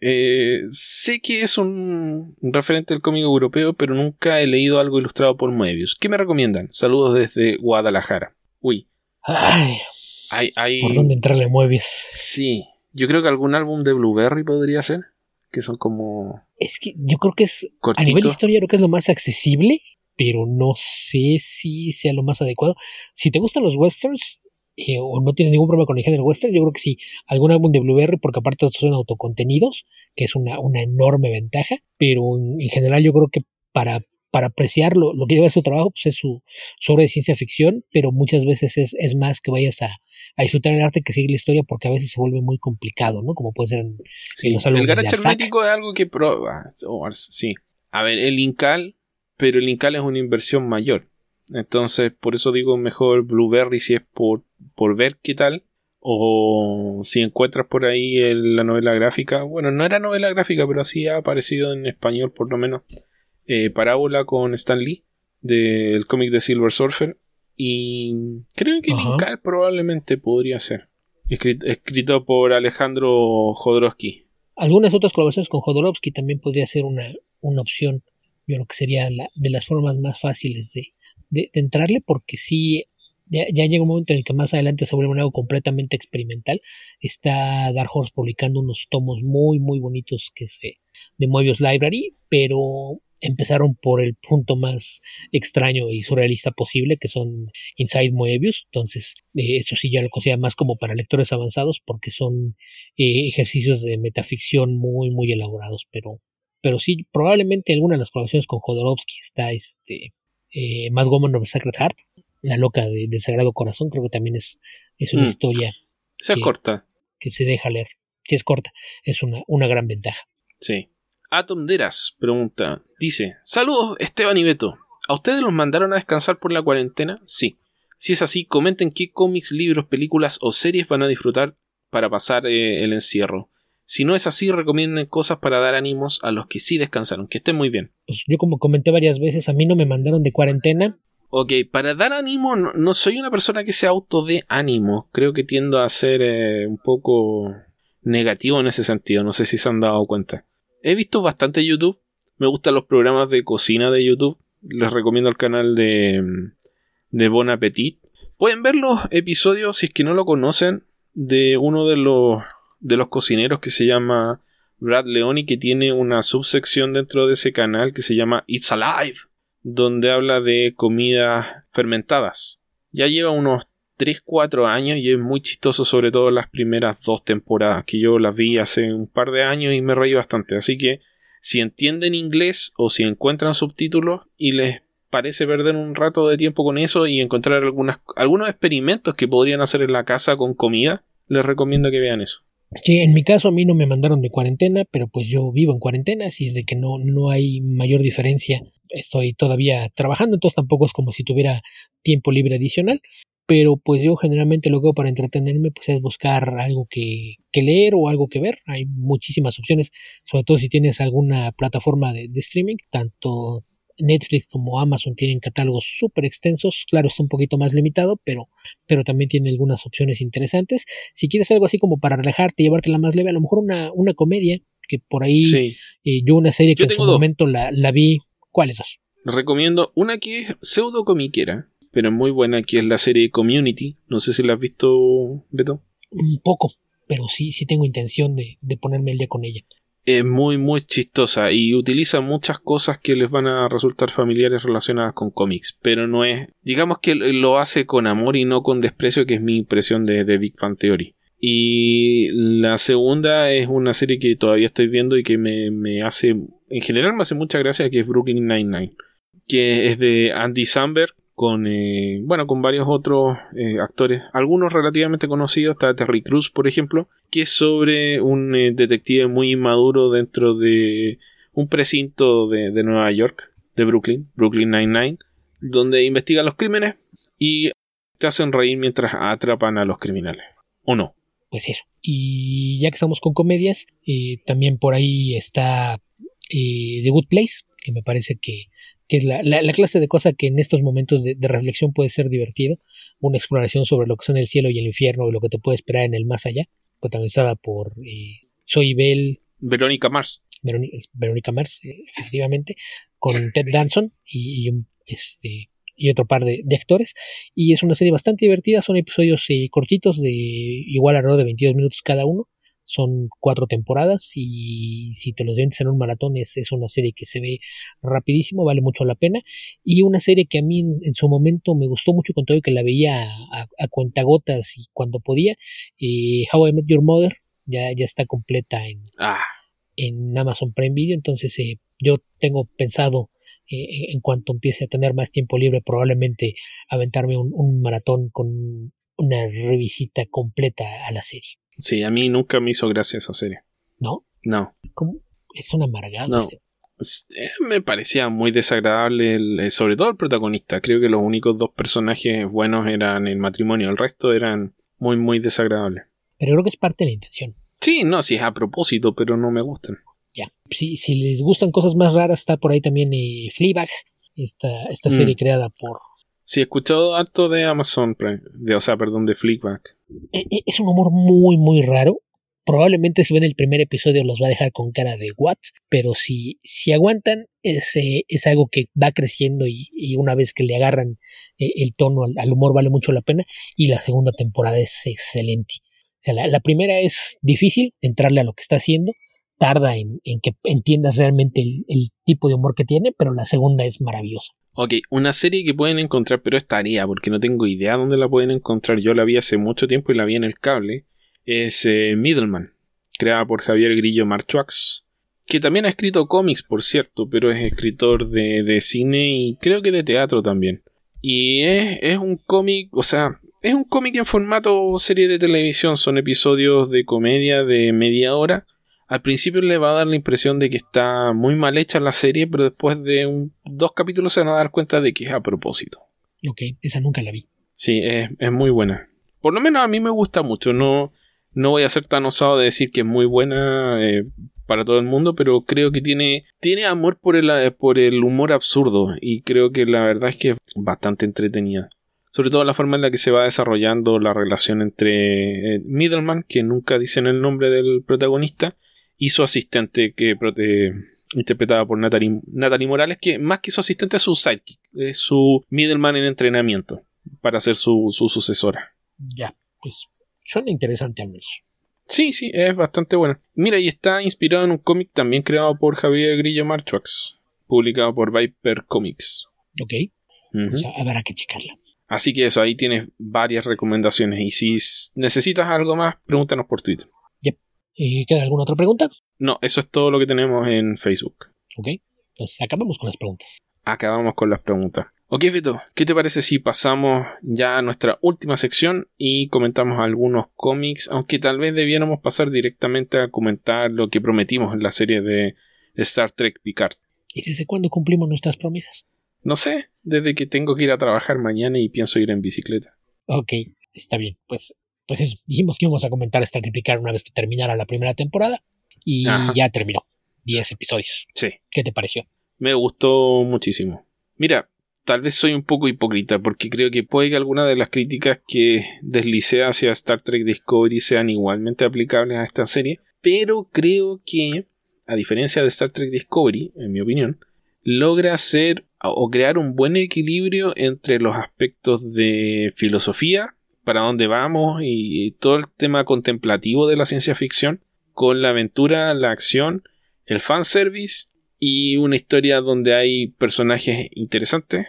Eh, sé que es un, referente del cómic europeo, pero nunca he leído algo ilustrado por Moebius. ¿Qué me recomiendan? Saludos desde Guadalajara. Uy. Ay. ¿Por dónde entrarle Moebius? Sí. Yo creo que algún álbum de Blueberry podría ser. Que son como. Es que yo creo que es. A nivel de historia, creo que es lo más accesible. Pero no sé si sea lo más adecuado. Si te gustan los westerns. Eh, o no tienes ningún problema con el género western, yo creo que sí, algún álbum de Blueberry, porque aparte son autocontenidos, que es una, una enorme ventaja, pero en general yo creo que para para apreciar lo, que lleva su trabajo, pues es su, obra de ciencia ficción, pero muchas veces es, más que vayas a, disfrutar el arte que sigue la historia, porque a veces se vuelve muy complicado, ¿no? Como puede ser en, los El garage hermético es algo que prueba. sí. A ver, el Incal, pero el Incal es una inversión mayor. Entonces, por eso digo mejor Blueberry si es por, por ver qué tal. O si encuentras por ahí la novela gráfica. Bueno, no era novela gráfica, pero sí ha aparecido en español por lo menos eh, Parábola con Stan Lee del cómic de Silver Surfer y creo que Linkal probablemente podría ser escrito, por Alejandro Jodorowsky algunas otras colaboraciones con Jodorowsky también podría ser una, una opción yo creo que sería la, de las formas más fáciles de, de, entrarle porque sí ya, llega un momento en el que más adelante se vuelve algo completamente experimental. Está Dark Horse publicando unos tomos muy, muy bonitos que se de Moebius Library, pero empezaron por el punto más extraño y surrealista posible, que son Inside Moebius. Entonces, eh, eso sí ya lo considero más como para lectores avanzados, porque son eh, ejercicios de metaficción muy, muy elaborados. Pero, pero sí, probablemente alguna de las colaboraciones con Jodorowsky está este eh, Mad Woman of Sacred Heart, la loca de, del Sagrado Corazón. Creo que también es, es una mm. historia. Se corta. Que se deja leer. Si es corta, es una, una gran ventaja. Sí. Atom Deras pregunta, dice, saludos Esteban y Beto. ¿A ustedes los mandaron a descansar por la cuarentena? Sí. Si es así, comenten qué cómics, libros, películas o series van a disfrutar para pasar eh, el encierro. Si no es así, recomienden cosas para dar ánimos a los que sí descansaron. Que estén muy bien. Pues yo como comenté varias veces, a mí no me mandaron de cuarentena. Ok, para dar ánimo, no, soy una persona que sea auto de ánimo. Creo que tiendo a ser eh, un poco negativo en ese sentido. No sé si se han dado cuenta. He visto bastante YouTube. Me gustan los programas de cocina de YouTube. Les recomiendo el canal de, de Bon Appetit. Pueden ver los episodios, si es que no lo conocen, de uno de los, de los cocineros que se llama Brad Leoni, que tiene una subsección dentro de ese canal que se llama It's Alive, donde habla de comidas fermentadas. Ya lleva unos 3, 4 años y es muy chistoso, sobre todo las primeras dos temporadas, que yo las vi hace un par de años y me reí bastante. Así que si entienden inglés o si encuentran subtítulos y les parece perder un rato de tiempo con eso y encontrar algunas, algunos experimentos que podrían hacer en la casa con comida, les recomiendo que vean eso. Sí, en mi caso a mí no me mandaron de cuarentena, pero pues yo vivo en cuarentena, así es de que no, no hay mayor diferencia. Estoy todavía trabajando, entonces tampoco es como si tuviera tiempo libre adicional pero pues yo generalmente lo que hago para entretenerme pues es buscar algo que, que, leer o algo que ver. Hay muchísimas opciones, sobre todo si tienes alguna plataforma de, de streaming, tanto Netflix como Amazon tienen catálogos súper extensos, claro, está un poquito más limitado, pero, pero también tiene algunas opciones interesantes. Si quieres algo así como para relajarte y llevártela más leve, a lo mejor una, una comedia, que por ahí eh, yo una serie que en su momento la, la vi. ¿Cuáles dos? Recomiendo una que es pseudo comiquera, pero muy buena, que es la serie Community. No sé si la has visto, Beto. Un poco, pero sí, sí tengo intención de, de ponerme el día con ella es muy muy chistosa y utiliza muchas cosas que les van a resultar familiares relacionadas con cómics, pero no es, digamos que lo hace con amor y no con desprecio, que es mi impresión de, de Big Fan Theory. Y la segunda es una serie que todavía estoy viendo y que me, me hace, en general me hace mucha gracia, que es Brooklyn Nine-Nine, que es de Andy Samberg, con eh, bueno con varios otros eh, actores algunos relativamente conocidos está Terry Cruz por ejemplo que es sobre un eh, detective muy inmaduro dentro de un precinto de, de, Nueva York de Brooklyn Brooklyn Nine-Nine donde investiga los crímenes y te hacen reír mientras atrapan a los criminales o no pues eso. Y ya que estamos con comedias también por ahí está The Good Place que me parece que que es la, la, clase de cosa que en estos momentos de, reflexión puede ser divertido, una exploración sobre lo que son el cielo y el infierno y lo que te puede esperar en el más allá, protagonizada por eh, Soy Bell. Verónica Mars. Verónica, Mars, eh, efectivamente, con Ted Danson y, y, este, y otro par de, de, actores. Y es una serie bastante divertida, son episodios eh, cortitos de igual alrededor de 22 minutos cada uno son cuatro temporadas y si te los vienes en un maratón es, es, una serie que se ve rapidísimo, vale mucho la pena. Y una serie que a mí en, su momento me gustó mucho con todo y que la veía a, a cuentagotas y cuando podía. Eh, How I Met Your Mother ya, ya está completa en, ah. en Amazon Prime Video. Entonces eh, yo tengo pensado eh, en cuanto empiece a tener más tiempo libre probablemente aventarme un, un maratón con una revisita completa a la serie. Sí, a mí nunca me hizo gracia esa serie. ¿No? No. ¿Cómo? Es un amargado. Este. Eh, me parecía muy desagradable, eh, sobre todo el protagonista. Creo que los únicos dos personajes buenos eran el matrimonio, el resto eran muy, muy desagradables. Pero creo que es parte de la intención. Sí, no, sí es a propósito, pero no me gustan. Ya. Si, si les gustan cosas más raras, está por ahí también eh, Fleabag, esta, esta serie mm. creada por Sí, he escuchado harto de Amazon de, o sea, perdón, de Flickback. E, e, es un humor muy, muy raro. Probablemente si ven el primer episodio los va a dejar con cara de what, pero si, si aguantan, es, es algo que va creciendo y, y, una vez que le agarran eh, el tono al, humor vale mucho la pena. Y la segunda temporada es excelente. O sea, la, la primera es difícil entrarle a lo que está haciendo, tarda en, que entiendas realmente el, el, tipo de humor que tiene, pero la segunda es maravillosa. Ok, una serie que pueden encontrar, pero estaría, porque no tengo idea dónde la pueden encontrar. Yo la vi hace mucho tiempo y la vi en el cable. Es eh, Middleman, creada por Javier Grillo Marchuax, que también ha escrito cómics, por cierto, pero es escritor de, de cine y creo que de teatro también. Y es, es un cómic, o sea, es un cómic en formato serie de televisión, son episodios de comedia de media hora al principio le va a dar la impresión de que está muy mal hecha la serie, pero después de un, dos capítulos se van a dar cuenta de que es a propósito. Ok, esa nunca la vi. Sí, es, es muy buena. Por lo menos a mí me gusta mucho. No, no voy a ser tan osado de decir que es muy buena eh, para todo el mundo, pero creo que tiene, tiene amor por el, por el humor absurdo y creo que la verdad es que es bastante entretenida. Sobre todo la forma en la que se va desarrollando la relación entre eh, Middleman, que nunca dicen el nombre del protagonista, y su asistente que interpretada por Natalie, Natalie, Morales, que más que su asistente es su sidekick, es su middleman en entrenamiento para ser su, su sucesora. Ya, pues suena interesante al menos. Sí, sí, es bastante buena. Mira, y está inspirado en un cómic también creado por Javier Grillo Marchuax, publicado por Viper Comics. Ok. o sea, habrá que checarla. Así que eso, ahí tienes varias recomendaciones. Y si necesitas algo más, pregúntanos por Twitter. ¿Y queda alguna otra pregunta? No, eso es todo lo que tenemos en Facebook. Ok, entonces acabamos con las preguntas. Acabamos con las preguntas. Ok, Vito, ¿qué te parece si pasamos ya a nuestra última sección y comentamos algunos cómics? Aunque tal vez debiéramos pasar directamente a comentar lo que prometimos en la serie de Star Trek Picard. ¿Y desde cuándo cumplimos nuestras promesas? No sé, desde que tengo que ir a trabajar mañana y pienso ir en bicicleta. Ok, está bien. Pues, pues eso, dijimos que íbamos a comentar Star Trek Picard una vez que terminara la primera temporada y ya terminó. 10 episodios. Sí. ¿Qué te pareció? Me gustó muchísimo. Mira, tal vez soy un poco hipócrita porque creo que puede que algunas de las críticas que deslicé hacia Star Trek Discovery sean igualmente aplicables a esta serie, pero creo que, a diferencia de Star Trek Discovery, en mi opinión, logra hacer o crear un buen equilibrio entre los aspectos de filosofía, para dónde vamos y todo el tema contemplativo de la ciencia ficción, con la aventura, la acción, el fanservice y una historia donde hay personajes interesantes,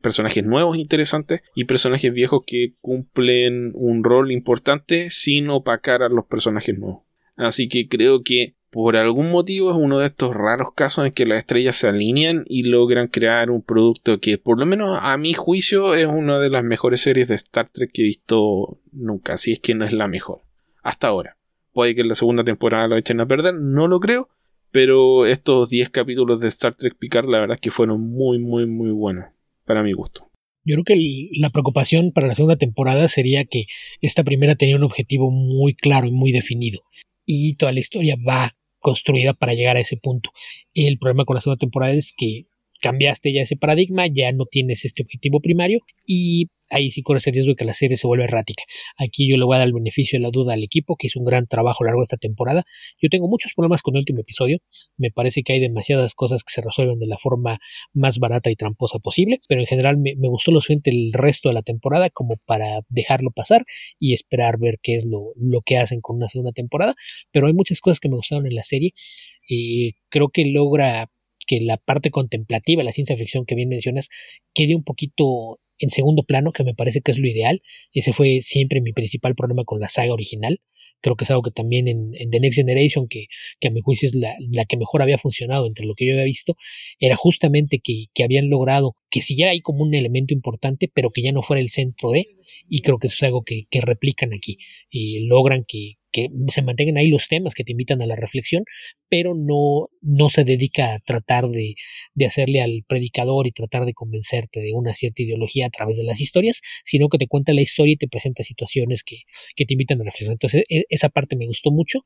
personajes nuevos interesantes y personajes viejos que cumplen un rol importante sin opacar a los personajes nuevos. Así que creo que por algún motivo es uno de estos raros casos en que las estrellas se alinean y logran crear un producto que por lo menos a mi juicio es una de las mejores series de Star Trek que he visto nunca, si es que no es la mejor, hasta ahora. Puede que en la segunda temporada lo echen a perder, no lo creo, pero estos 10 capítulos de Star Trek Picard la verdad es que fueron muy muy muy buenos, para mi gusto. Yo creo que la preocupación para la segunda temporada sería que esta primera tenía un objetivo muy claro y muy definido y toda la historia va construida para llegar a ese punto. El problema con la segunda temporada es que cambiaste ya ese paradigma, ya no tienes este objetivo primario y ahí sí corre el riesgo de que la serie se vuelva errática. Aquí yo le voy a dar el beneficio de la duda al equipo, que hizo un gran trabajo a lo largo de esta temporada. Yo tengo muchos problemas con el último episodio. Me parece que hay demasiadas cosas que se resuelven de la forma más barata y tramposa posible, pero en general me, gustó lo suficiente el resto de la temporada como para dejarlo pasar y esperar ver qué es lo, lo que hacen con una segunda temporada. Pero hay muchas cosas que me gustaron en la serie. y creo que logra que la parte contemplativa, la ciencia ficción que bien mencionas, quede un poquito en segundo plano, que me parece que es lo ideal. Ese fue siempre mi principal problema con la saga original. Creo que es algo que también en, The Next Generation, que, a mi juicio es la, la, que mejor había funcionado entre lo que yo había visto, era justamente que, que habían logrado que siguiera ahí como un elemento importante, pero que ya no fuera el centro de, y creo que eso es algo que, que replican aquí. Y logran que, que se mantengan ahí los temas que te invitan a la reflexión, pero no, no se dedica a tratar de, de, hacerle al predicador y tratar de convencerte de una cierta ideología a través de las historias, sino que te cuenta la historia y te presenta situaciones que, que te invitan a reflexionar. Entonces, e, esa parte me gustó mucho.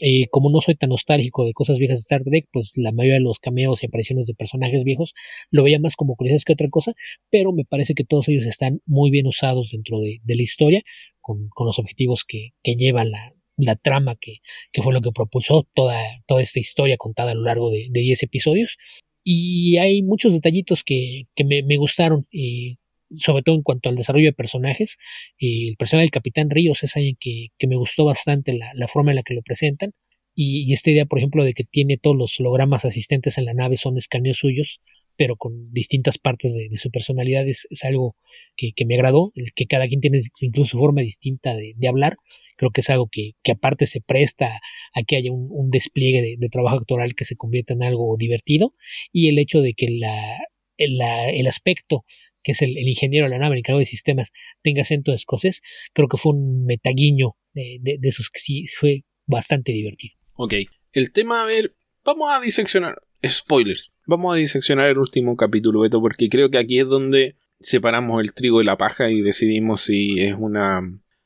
Eh, como no soy tan nostálgico de cosas viejas de Star Trek, pues la mayoría de los cameos y apariciones de personajes viejos lo veía más como curiosidades que otra cosa, pero me parece que todos ellos están muy bien usados dentro de, de la historia, con, con los objetivos que, que llevan la, la trama que, que, fue lo que propulsó toda, toda esta historia contada a lo largo de 10 episodios. Y hay muchos detallitos que, que me, gustaron, y sobre todo en cuanto al desarrollo de personajes. el personaje del Capitán Ríos es alguien que, que me gustó bastante la, la, forma en la que lo presentan. Y, y, esta idea, por ejemplo, de que tiene todos los hologramas asistentes en la nave son escaneos suyos, pero con distintas partes de, su personalidad es, algo que, me agradó, el que cada quien tiene incluso su forma distinta de, hablar, creo que es algo que, aparte se presta a que haya un, despliegue de, trabajo actoral que se convierta en algo divertido y el hecho de que la, el aspecto que es el, ingeniero de la nave, el encargado de sistemas, tenga acento escocés, creo que fue un metaguiño de, de, de esos que sí fue bastante divertido. Ok, el tema, a ver, vamos a diseccionar spoilers. Vamos a diseccionar el último capítulo, Beto, porque creo que aquí es donde separamos el trigo de la paja y decidimos si es una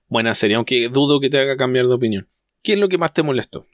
buena serie, aunque dudo que te haga cambiar de opinión. ¿Qué es lo que más te molestó?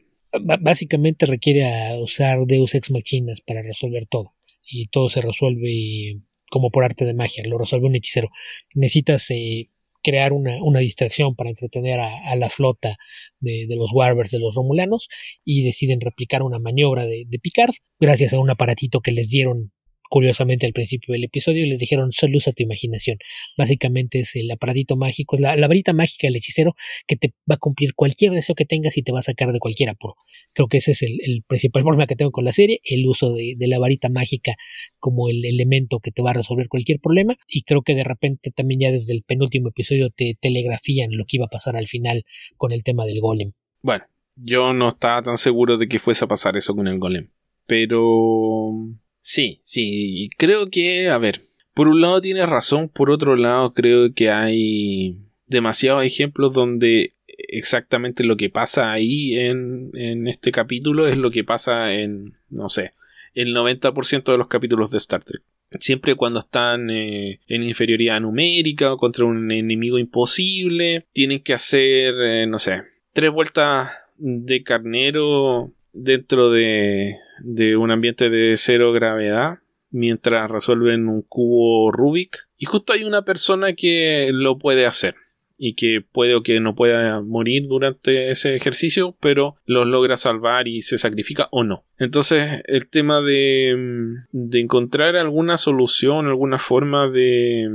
básicamente requiere usar Deus Ex Machinas para resolver todo. Y todo se resuelve como por arte de magia, lo resuelve un hechicero. Necesitas eh, crear una, una distracción para entretener a, la flota de, de, los Warbers de los Romulanos y deciden replicar una maniobra de, de Picard gracias a un aparatito que les dieron curiosamente al principio del episodio les dijeron solo usa tu imaginación. Básicamente es el aparadito mágico, es la, varita mágica del hechicero que te va a cumplir cualquier deseo que tengas y te va a sacar de cualquier apuro. Creo que ese es el, principal problema que tengo con la serie, el uso de, la varita mágica como el elemento que te va a resolver cualquier problema y creo que de repente también ya desde el penúltimo episodio te telegrafían lo que iba a pasar al final con el tema del golem. Bueno, yo no estaba tan seguro de que fuese a pasar eso con el golem. Pero Sí, sí, creo que, a ver, por un lado tienes razón, por otro lado creo que hay demasiados ejemplos donde exactamente lo que pasa ahí en, en este capítulo es lo que pasa en, no sé, el 90% de los capítulos de Star Trek. Siempre cuando están eh, en inferioridad numérica o contra un enemigo imposible, tienen que hacer, eh, no sé, tres vueltas de carnero dentro de, de un ambiente de cero gravedad mientras resuelven un cubo Rubik. Y justo hay una persona que lo puede hacer y que puede o que no pueda morir durante ese ejercicio, pero los logra salvar y se sacrifica o no. Entonces, el tema de, de encontrar alguna solución, alguna forma de,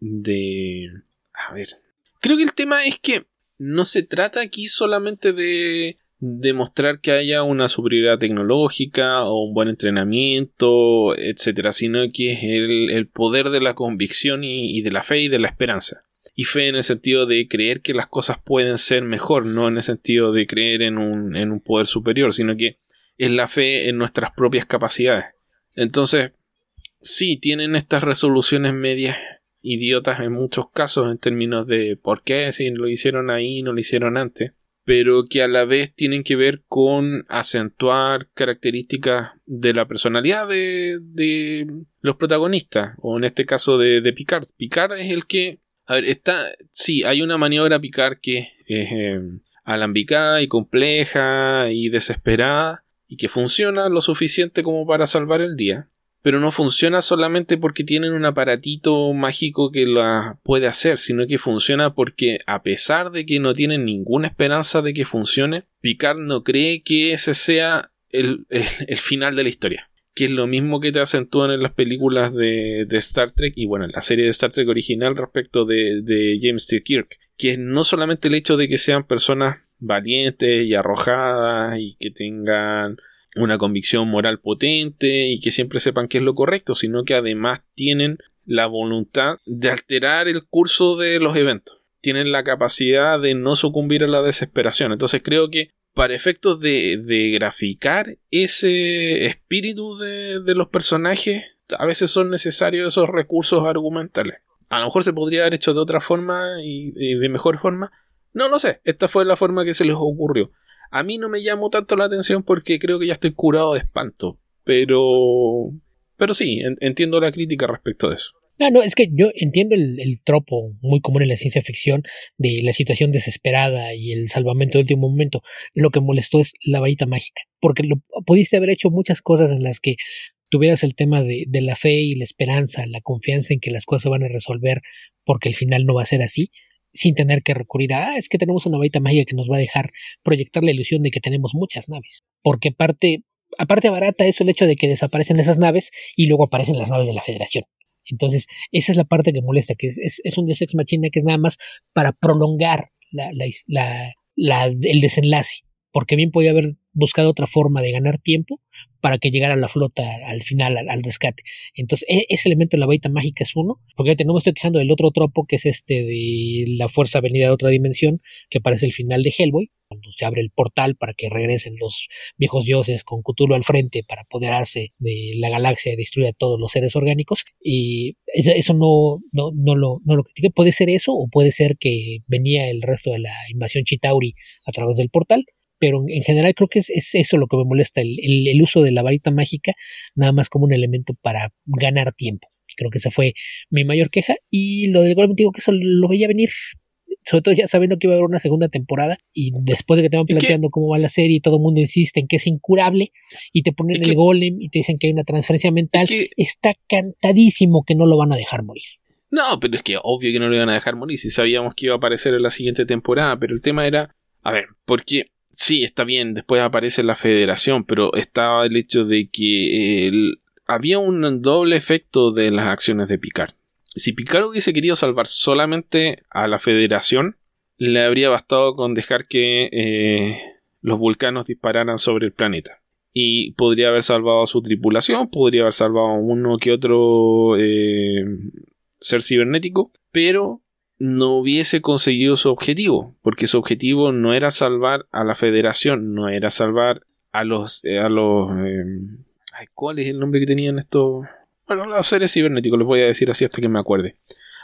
de... A ver. Creo que el tema es que no se trata aquí solamente de demostrar que haya una superioridad tecnológica o un buen entrenamiento, etcétera, sino que es el, poder de la convicción y, de la fe y de la esperanza. Y fe en el sentido de creer que las cosas pueden ser mejor, no en el sentido de creer en un, en un poder superior, sino que es la fe en nuestras propias capacidades. Entonces, sí, tienen estas resoluciones medias idiotas en muchos casos en términos de por qué si lo hicieron ahí no lo hicieron antes pero que a la vez tienen que ver con acentuar características de la personalidad de, los protagonistas, o en este caso de, Picard. Picard es el que, a ver, está, sí, hay una maniobra Picard que es eh, alambicada y compleja y desesperada y que funciona lo suficiente como para salvar el día pero no funciona solamente porque tienen un aparatito mágico que la puede hacer, sino que funciona porque a pesar de que no tienen ninguna esperanza de que funcione, Picard no cree que ese sea el, final de la historia. Que es lo mismo que te acentúan en las películas de, Star Trek y bueno, en la serie de Star Trek original respecto de, de James T. Kirk. Que es no solamente el hecho de que sean personas valientes y arrojadas y que tengan una convicción moral potente y que siempre sepan qué es lo correcto, sino que además tienen la voluntad de alterar el curso de los eventos. Tienen la capacidad de no sucumbir a la desesperación. Entonces creo que para efectos de, graficar ese espíritu de, los personajes, a veces son necesarios esos recursos argumentales. A lo mejor se podría haber hecho de otra forma y de mejor forma. No lo sé. Esta fue la forma que se les ocurrió. A mí no me llamó tanto la atención porque creo que ya estoy curado de espanto. Pero. Pero sí, entiendo la crítica respecto de eso. Ah, no, es que yo entiendo el, tropo muy común en la ciencia ficción de la situación desesperada y el salvamento de último momento. Lo que molestó es la varita mágica, porque lo, pudiste haber hecho muchas cosas en las que tuvieras el tema de, de, la fe y la esperanza, la confianza en que las cosas van a resolver porque el final no va a ser así, sin tener que recurrir a, ah, es que tenemos una varita mágica que nos va a dejar proyectar la ilusión de que tenemos muchas naves. Porque parte, aparte barata es el hecho de que desaparecen esas naves y luego aparecen las naves de la Federación. Entonces, esa es la parte que molesta, que es, es, un Deus Ex Machina que es nada más para prolongar la, la, la, el desenlace. Porque bien podía haber buscado otra forma de ganar tiempo para que llegara la flota al final, al, rescate. Entonces, e, ese elemento de la baita mágica es uno, porque no me estoy quejando del otro tropo, que es este de la fuerza venida de otra dimensión, que aparece el final de Hellboy, cuando se abre el portal para que regresen los viejos dioses con Cthulhu al frente para apoderarse de la galaxia y destruir a todos los seres orgánicos. Y eso no, no, no, lo, no lo. Puede ser eso, o puede ser que venía el resto de la invasión Chitauri a través del portal pero en general creo que es, eso lo que me molesta, el, uso de la varita mágica, nada más como un elemento para ganar tiempo. Creo que esa fue mi mayor queja. Y lo del golem, digo que eso lo veía venir, sobre todo ya sabiendo que iba a haber una segunda temporada y después de que te van planteando cómo va la serie y todo el mundo insiste en que es incurable y te ponen el golem y te dicen que hay una transferencia mental, está cantadísimo que no lo van a dejar morir. No, pero es que obvio que no lo iban a dejar morir si sabíamos que iba a aparecer en la siguiente temporada, pero el tema era, a ver, porque sí, está bien, después aparece la federación, pero estaba el hecho de que había un doble efecto de las acciones de Picard. Si Picard hubiese querido salvar solamente a la federación, le habría bastado con dejar que eh, los vulcanos dispararan sobre el planeta. Y podría haber salvado a su tripulación, podría haber salvado a uno que otro eh, ser cibernético, pero no hubiese conseguido su objetivo, porque su objetivo no era salvar a la federación, no era salvar a los... Eh, a los eh, ¿Cuál es el nombre que tenían estos? Bueno, los seres cibernéticos, les voy a decir así hasta que me acuerde.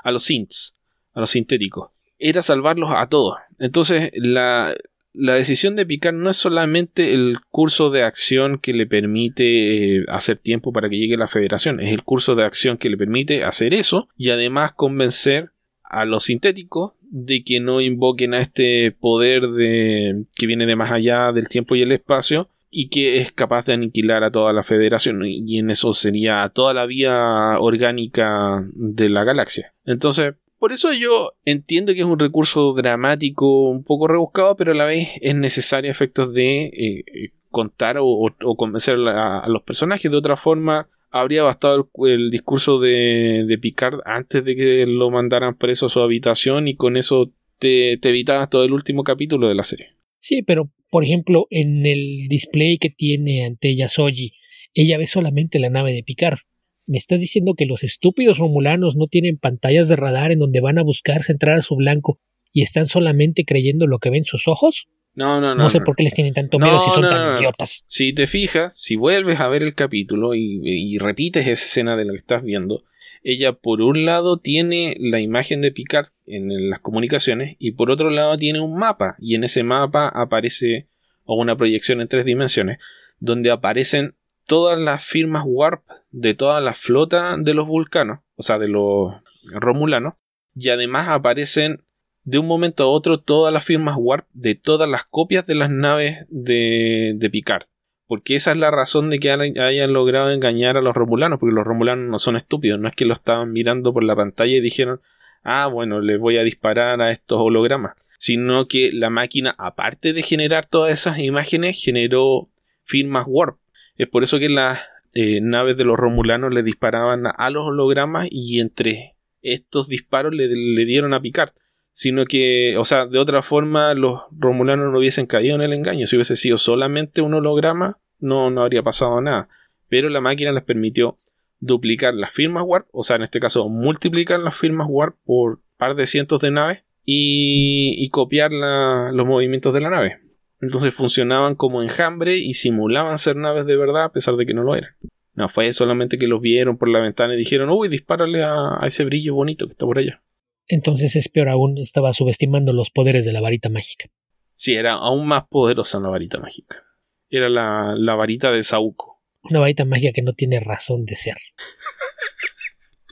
A los synths, a los sintéticos. Era salvarlos a todos. Entonces, la, la decisión de picar no es solamente el curso de acción que le permite eh, hacer tiempo para que llegue la federación, es el curso de acción que le permite hacer eso y además convencer a los sintéticos de que no invoquen a este poder de que viene de más allá del tiempo y el espacio y que es capaz de aniquilar a toda la federación y en eso sería toda la vía orgánica de la galaxia. Entonces, por eso yo entiendo que es un recurso dramático un poco rebuscado, pero a la vez es necesario efectos de eh, eh, contar o, convencer a, los personajes. De otra forma, habría bastado el, discurso de, Picard antes de que lo mandaran preso a su habitación y con eso te, te evitabas todo el último capítulo de la serie. Sí, pero por ejemplo, en el display que tiene ante ella Soji, ella ve solamente la nave de Picard. ¿Me estás diciendo que los estúpidos romulanos no tienen pantallas de radar en donde van a buscar centrar a su blanco y están solamente creyendo lo que ven sus ojos? No, no, no. No sé por qué les tienen tanto miedo si son tan idiotas. Si te fijas, si vuelves a ver el capítulo y, repites esa escena de lo que estás viendo, ella por un lado tiene la imagen de Picard en las comunicaciones y por otro lado tiene un mapa y en ese mapa aparece o una proyección en tres dimensiones donde aparecen todas las firmas warp de toda la flota de los vulcanos, o sea, de los romulanos, y además aparecen de un momento a otro todas las firmas warp de todas las copias de las naves de, de Picard. Porque esa es la razón de que hayan logrado engañar a los romulanos, porque los romulanos no son estúpidos, no es que lo estaban mirando por la pantalla y dijeron, ah, bueno, les voy a disparar a estos hologramas, sino que la máquina, aparte de generar todas esas imágenes, generó firmas warp es por eso que las eh, naves de los romulanos le disparaban a los hologramas y entre estos disparos le, dieron a picar. Sino que, o sea, de otra forma los romulanos no hubiesen caído en el engaño. Si hubiese sido solamente un holograma, no, no habría pasado nada. Pero la máquina les permitió duplicar las firmas warp, o sea, en este caso multiplicar las firmas warp por par de cientos de naves y, copiar los movimientos de la nave. Entonces funcionaban como enjambre y simulaban ser naves de verdad a pesar de que no lo eran. No fue solamente que los vieron por la ventana y dijeron, uy, dispárale a, ese brillo bonito que está por allá. Entonces es peor aún, estaba subestimando los poderes de la varita mágica. Sí, era aún más poderosa la varita mágica. Era la, la varita de Sauco. Una varita mágica que no tiene razón de ser.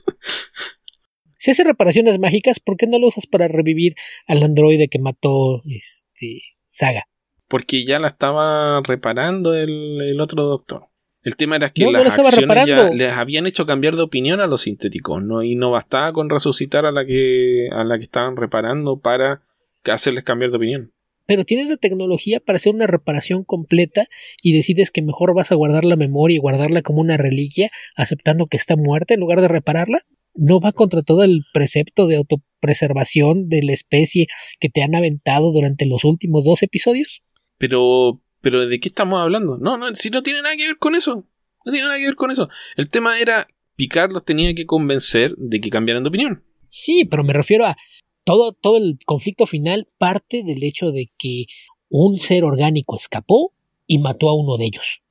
si hace reparaciones mágicas, ¿por qué no lo usas para revivir al androide que mató este Saga? porque ya la estaba reparando el, otro doctor. El tema era que las acciones ya les habían hecho cambiar de opinión a los sintéticos, ¿no? Y no bastaba con resucitar a la que, a la que estaban reparando para hacerles cambiar de opinión. Pero tienes la tecnología para hacer una reparación completa y decides que mejor vas a guardar la memoria y guardarla como una reliquia, aceptando que está muerta en lugar de repararla. ¿No va contra todo el precepto de autopreservación de la especie que te han aventado durante los últimos dos episodios? Pero, pero ¿de qué estamos hablando? No, no, si no tiene nada que ver con eso. No tiene nada que ver con eso. El tema era, Picard los tenía que convencer de que cambiaran de opinión. Sí, pero me refiero a todo, todo el conflicto final parte del hecho de que un ser orgánico escapó y mató a uno de ellos.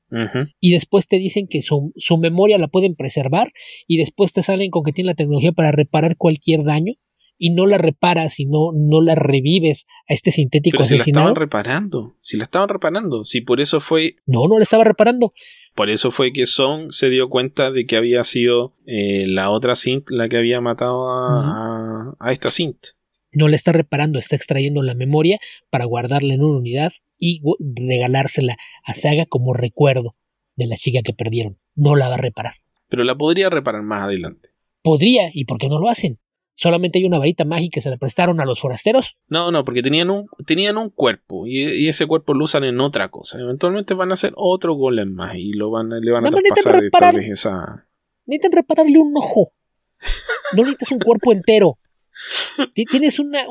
Y después te dicen que su, su, memoria la pueden preservar y después te salen con que tienen la tecnología para reparar cualquier daño y no la reparas y no, no la revives a este sintético Pero si la estaban reparando, si la estaban reparando, si por eso fue... No, no la estaba reparando. Por eso fue que Son se dio cuenta de que había sido eh, la otra Sint la que había matado a, a, esta Sint. No la está reparando, está extrayendo la memoria para guardarla en una unidad y regalársela a Saga como recuerdo de la chica que perdieron. No la va a reparar. Pero la podría reparar más adelante. Podría, ¿y por qué no lo hacen? Solamente hay una varita mágica que se la prestaron a los forasteros. No, no, porque tenían un, tenían un cuerpo y, ese cuerpo lo usan en otra cosa. Eventualmente van a hacer otro golem más y lo van, le van a traspasar reparar, esa... Necesitan repararle un ojo. No necesitas un cuerpo entero. Tienes una,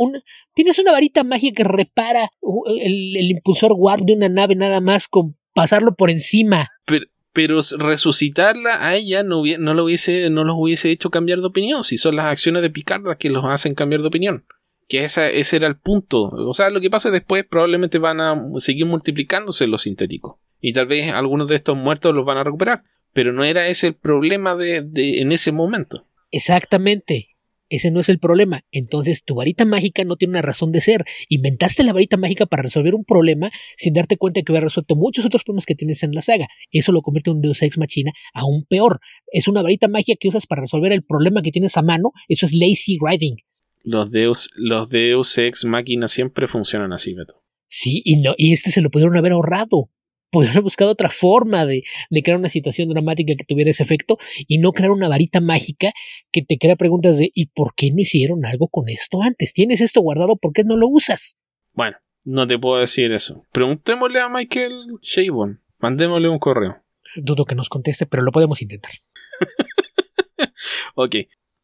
tienes una varita mágica que repara el, el impulsor warp de una nave nada más con pasarlo por encima. Pero, pero resucitarla a ella no, no, lo hubiese, no los hubiese hecho cambiar de opinión, si son las acciones de Picard las que los hacen cambiar de opinión. Que ese era el punto. O sea, lo que pasa después probablemente van a seguir multiplicándose los sintéticos. Y tal vez algunos de estos muertos los van a recuperar. Pero no era ese el problema de en ese momento. Exactamente. Ese no es el problema. Entonces tu varita mágica no tiene una razón de ser. Inventaste la varita mágica para resolver un problema sin darte cuenta que hubiera resuelto muchos otros problemas que tienes en la saga. Eso lo convierte en un Deus Ex Machina aún peor. Es una varita mágica que usas para resolver el problema que tienes a mano. Eso es lazy writing. Los Deus, los Deus Ex Máquina siempre funcionan así, Beto. Sí, y, no, y este se lo pudieron haber ahorrado. Pudieron haber buscado otra forma de, de, crear una situación dramática que tuviera ese efecto y no crear una varita mágica que te crea preguntas de ¿y por qué no hicieron algo con esto antes? ¿Tienes esto guardado? ¿Por qué no lo usas? Bueno, no te puedo decir eso. Preguntémosle a Michael Shabon. Mandémosle un correo. Dudo que nos conteste, pero lo podemos intentar. ok.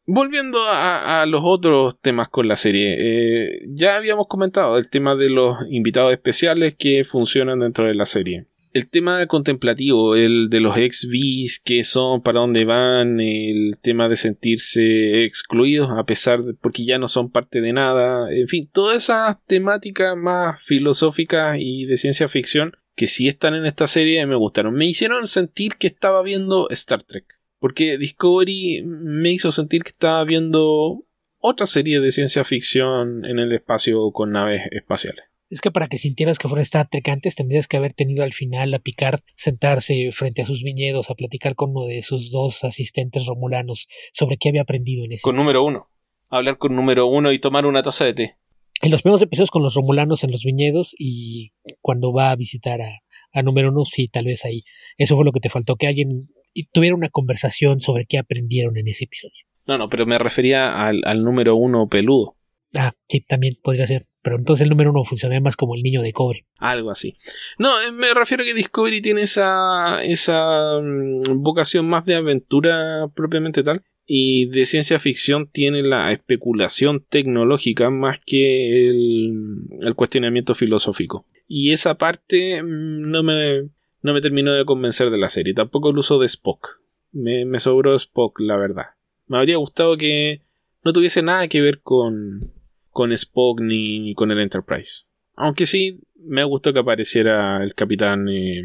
Volviendo a, a, los otros temas con la serie, eh, ya habíamos comentado el tema de los invitados especiales que funcionan dentro de la serie. El tema contemplativo, el de los ex-vis, que son, para dónde van, el tema de sentirse excluidos a pesar de porque ya no son parte de nada, en fin, todas esas temáticas más filosóficas y de ciencia ficción que sí están en esta serie me gustaron. Me hicieron sentir que estaba viendo Star Trek. Porque Discovery me hizo sentir que estaba viendo otra serie de ciencia ficción en el espacio con naves espaciales. Es que para que sintieras que fuera Star Trek antes tendrías que haber tenido al final a Picard sentarse frente a sus viñedos a platicar con uno de sus dos asistentes romulanos sobre qué había aprendido en ese Con número uno. Hablar con número uno y tomar una taza de té. En los primeros episodios con los romulanos en los viñedos y cuando va a visitar a, a número uno, sí, tal vez ahí. Eso fue lo que te faltó, que alguien tuviera una conversación sobre qué aprendieron en ese episodio. No, no, pero me refería al, al número uno peludo. Ah, sí, también podría ser. Pero entonces el número uno funcionaría más como el niño de cobre. Algo así. No, eh, me refiero a que Discovery tiene esa, esa mm, vocación más de aventura propiamente tal. Y de ciencia ficción tiene la especulación tecnológica más que el, el cuestionamiento filosófico. Y esa parte mm, no me, no me terminó de convencer de la serie. Tampoco el uso de Spock. Me, me sobró Spock, la verdad. Me habría gustado que no tuviese nada que ver con, con Spock ni, con el Enterprise. Aunque sí, me gustó que apareciera el capitán. Eh,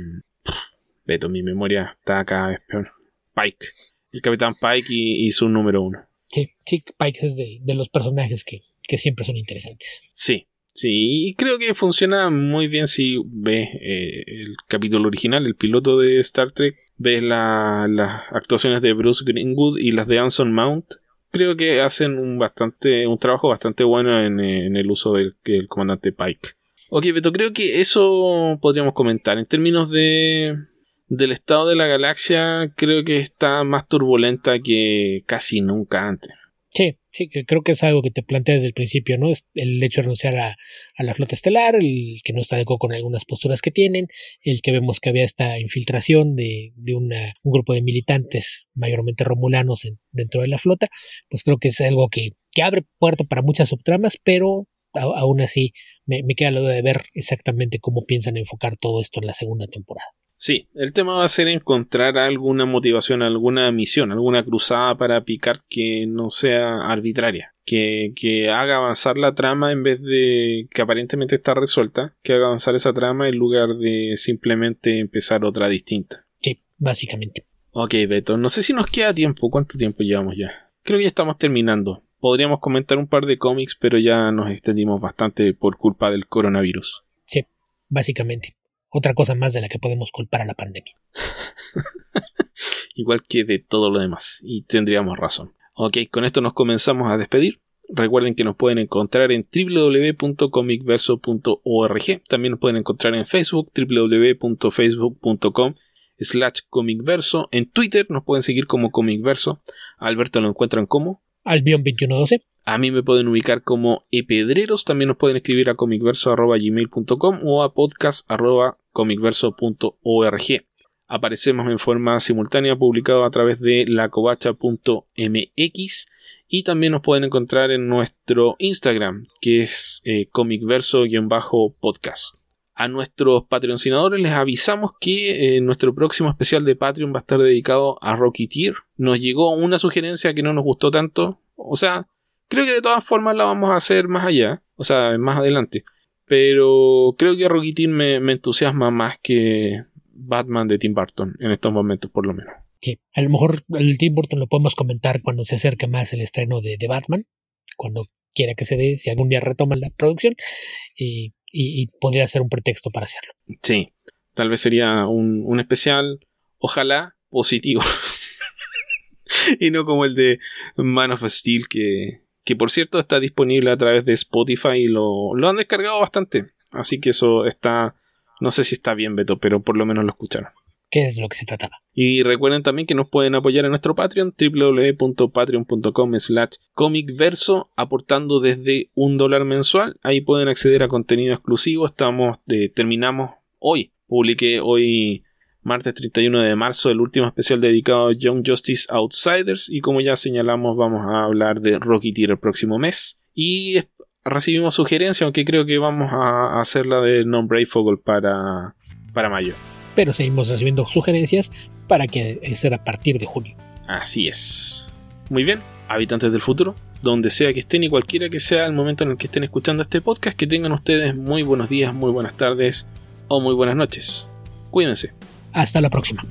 Beto, mi memoria está cada vez peor. Pike. El capitán Pike y, y su número uno. Sí, sí, Pike es de, de los personajes que, que siempre son interesantes. Sí, Sí, y creo que funciona muy bien si ves eh, el capítulo original, el piloto de Star Trek, ves las actuaciones de Bruce Greenwood y las de Anson Mount. Creo que hacen un bastante, un trabajo bastante bueno en, en el uso del, del, comandante Pike. Ok, Beto, creo que eso podríamos comentar. En términos de del estado de la galaxia, creo que está más turbulenta que casi nunca antes. Sí, sí, creo que es algo que te plantea desde el principio, ¿no? El hecho de renunciar a, la flota estelar, el que no está de acuerdo con algunas posturas que tienen, el que vemos que había esta infiltración de, de una, un grupo de militantes, mayormente romulanos, en, dentro de la flota, pues creo que es algo que, que abre puerta para muchas subtramas, pero a, aún así me, me queda lo de ver exactamente cómo piensan enfocar todo esto en la segunda temporada. Sí, el tema va a ser encontrar alguna motivación, alguna misión, alguna cruzada para Picard que no sea arbitraria, que, que, haga avanzar la trama en vez de que aparentemente está resuelta, que haga avanzar esa trama en lugar de simplemente empezar otra distinta. Sí, básicamente. Ok, Beto, no sé si nos queda tiempo, ¿cuánto tiempo llevamos ya? Creo que ya estamos terminando. Podríamos comentar un par de cómics, pero ya nos extendimos bastante por culpa del coronavirus. Sí, básicamente otra cosa más de la que podemos culpar a la pandemia. Igual que de todo lo demás, y tendríamos razón. Ok, con esto nos comenzamos a despedir. Recuerden que nos pueden encontrar en www.comicverso.org. También nos pueden encontrar en Facebook, www.facebook.com slash comicverso. En Twitter nos pueden seguir como comicverso. Alberto lo encuentran como Albion2112. A mí me pueden ubicar como epedreros. También nos pueden escribir a comicverso.gmail.com o a podcast.comicverso.org. Aparecemos en forma simultánea publicado a través de lacovacha.mx y también nos pueden encontrar en nuestro Instagram que es eh, comicverso-podcast. A nuestros patrocinadores les avisamos que eh, nuestro próximo especial de Patreon va a estar dedicado a Rocketeer. Nos llegó una sugerencia que no nos gustó tanto. O sea, creo que de todas formas la vamos a hacer más allá. O sea, más adelante. Pero creo que Rocketeer me, me entusiasma más que Batman de Tim Burton en estos momentos, por lo menos. Sí, a lo mejor el Tim Burton lo podemos comentar cuando se acerque más el estreno de, de Batman, cuando quiera que se dé, si algún día retoman la producción, y, y, podría ser un pretexto para hacerlo. Sí, tal vez sería un, un especial, ojalá positivo. y no como el de Man of Steel, que, que por cierto está disponible a través de Spotify y lo, lo han descargado bastante. Así que eso está, no sé si está bien, Beto, pero por lo menos lo escucharon. ¿Qué es lo que se trataba? Y recuerden también que nos pueden apoyar en nuestro Patreon, www.patreon.com slash comicverso, aportando desde un dólar mensual. Ahí pueden acceder a contenido exclusivo. Estamos, de, terminamos hoy. Publiqué hoy martes 31 de marzo, el último especial dedicado a Young Justice Outsiders. Y como ya señalamos, vamos a hablar de Rocky Tier el próximo mes. Y recibimos sugerencias, aunque creo que vamos a hacer la de Non Brave Fogel para, para mayo. Pero seguimos recibiendo sugerencias para que sea a partir de junio. Así es. Muy bien, habitantes del futuro, donde sea que estén y cualquiera que sea el momento en el que estén escuchando este podcast, que tengan ustedes muy buenos días, muy buenas tardes o muy buenas noches. Cuídense. Hasta la próxima.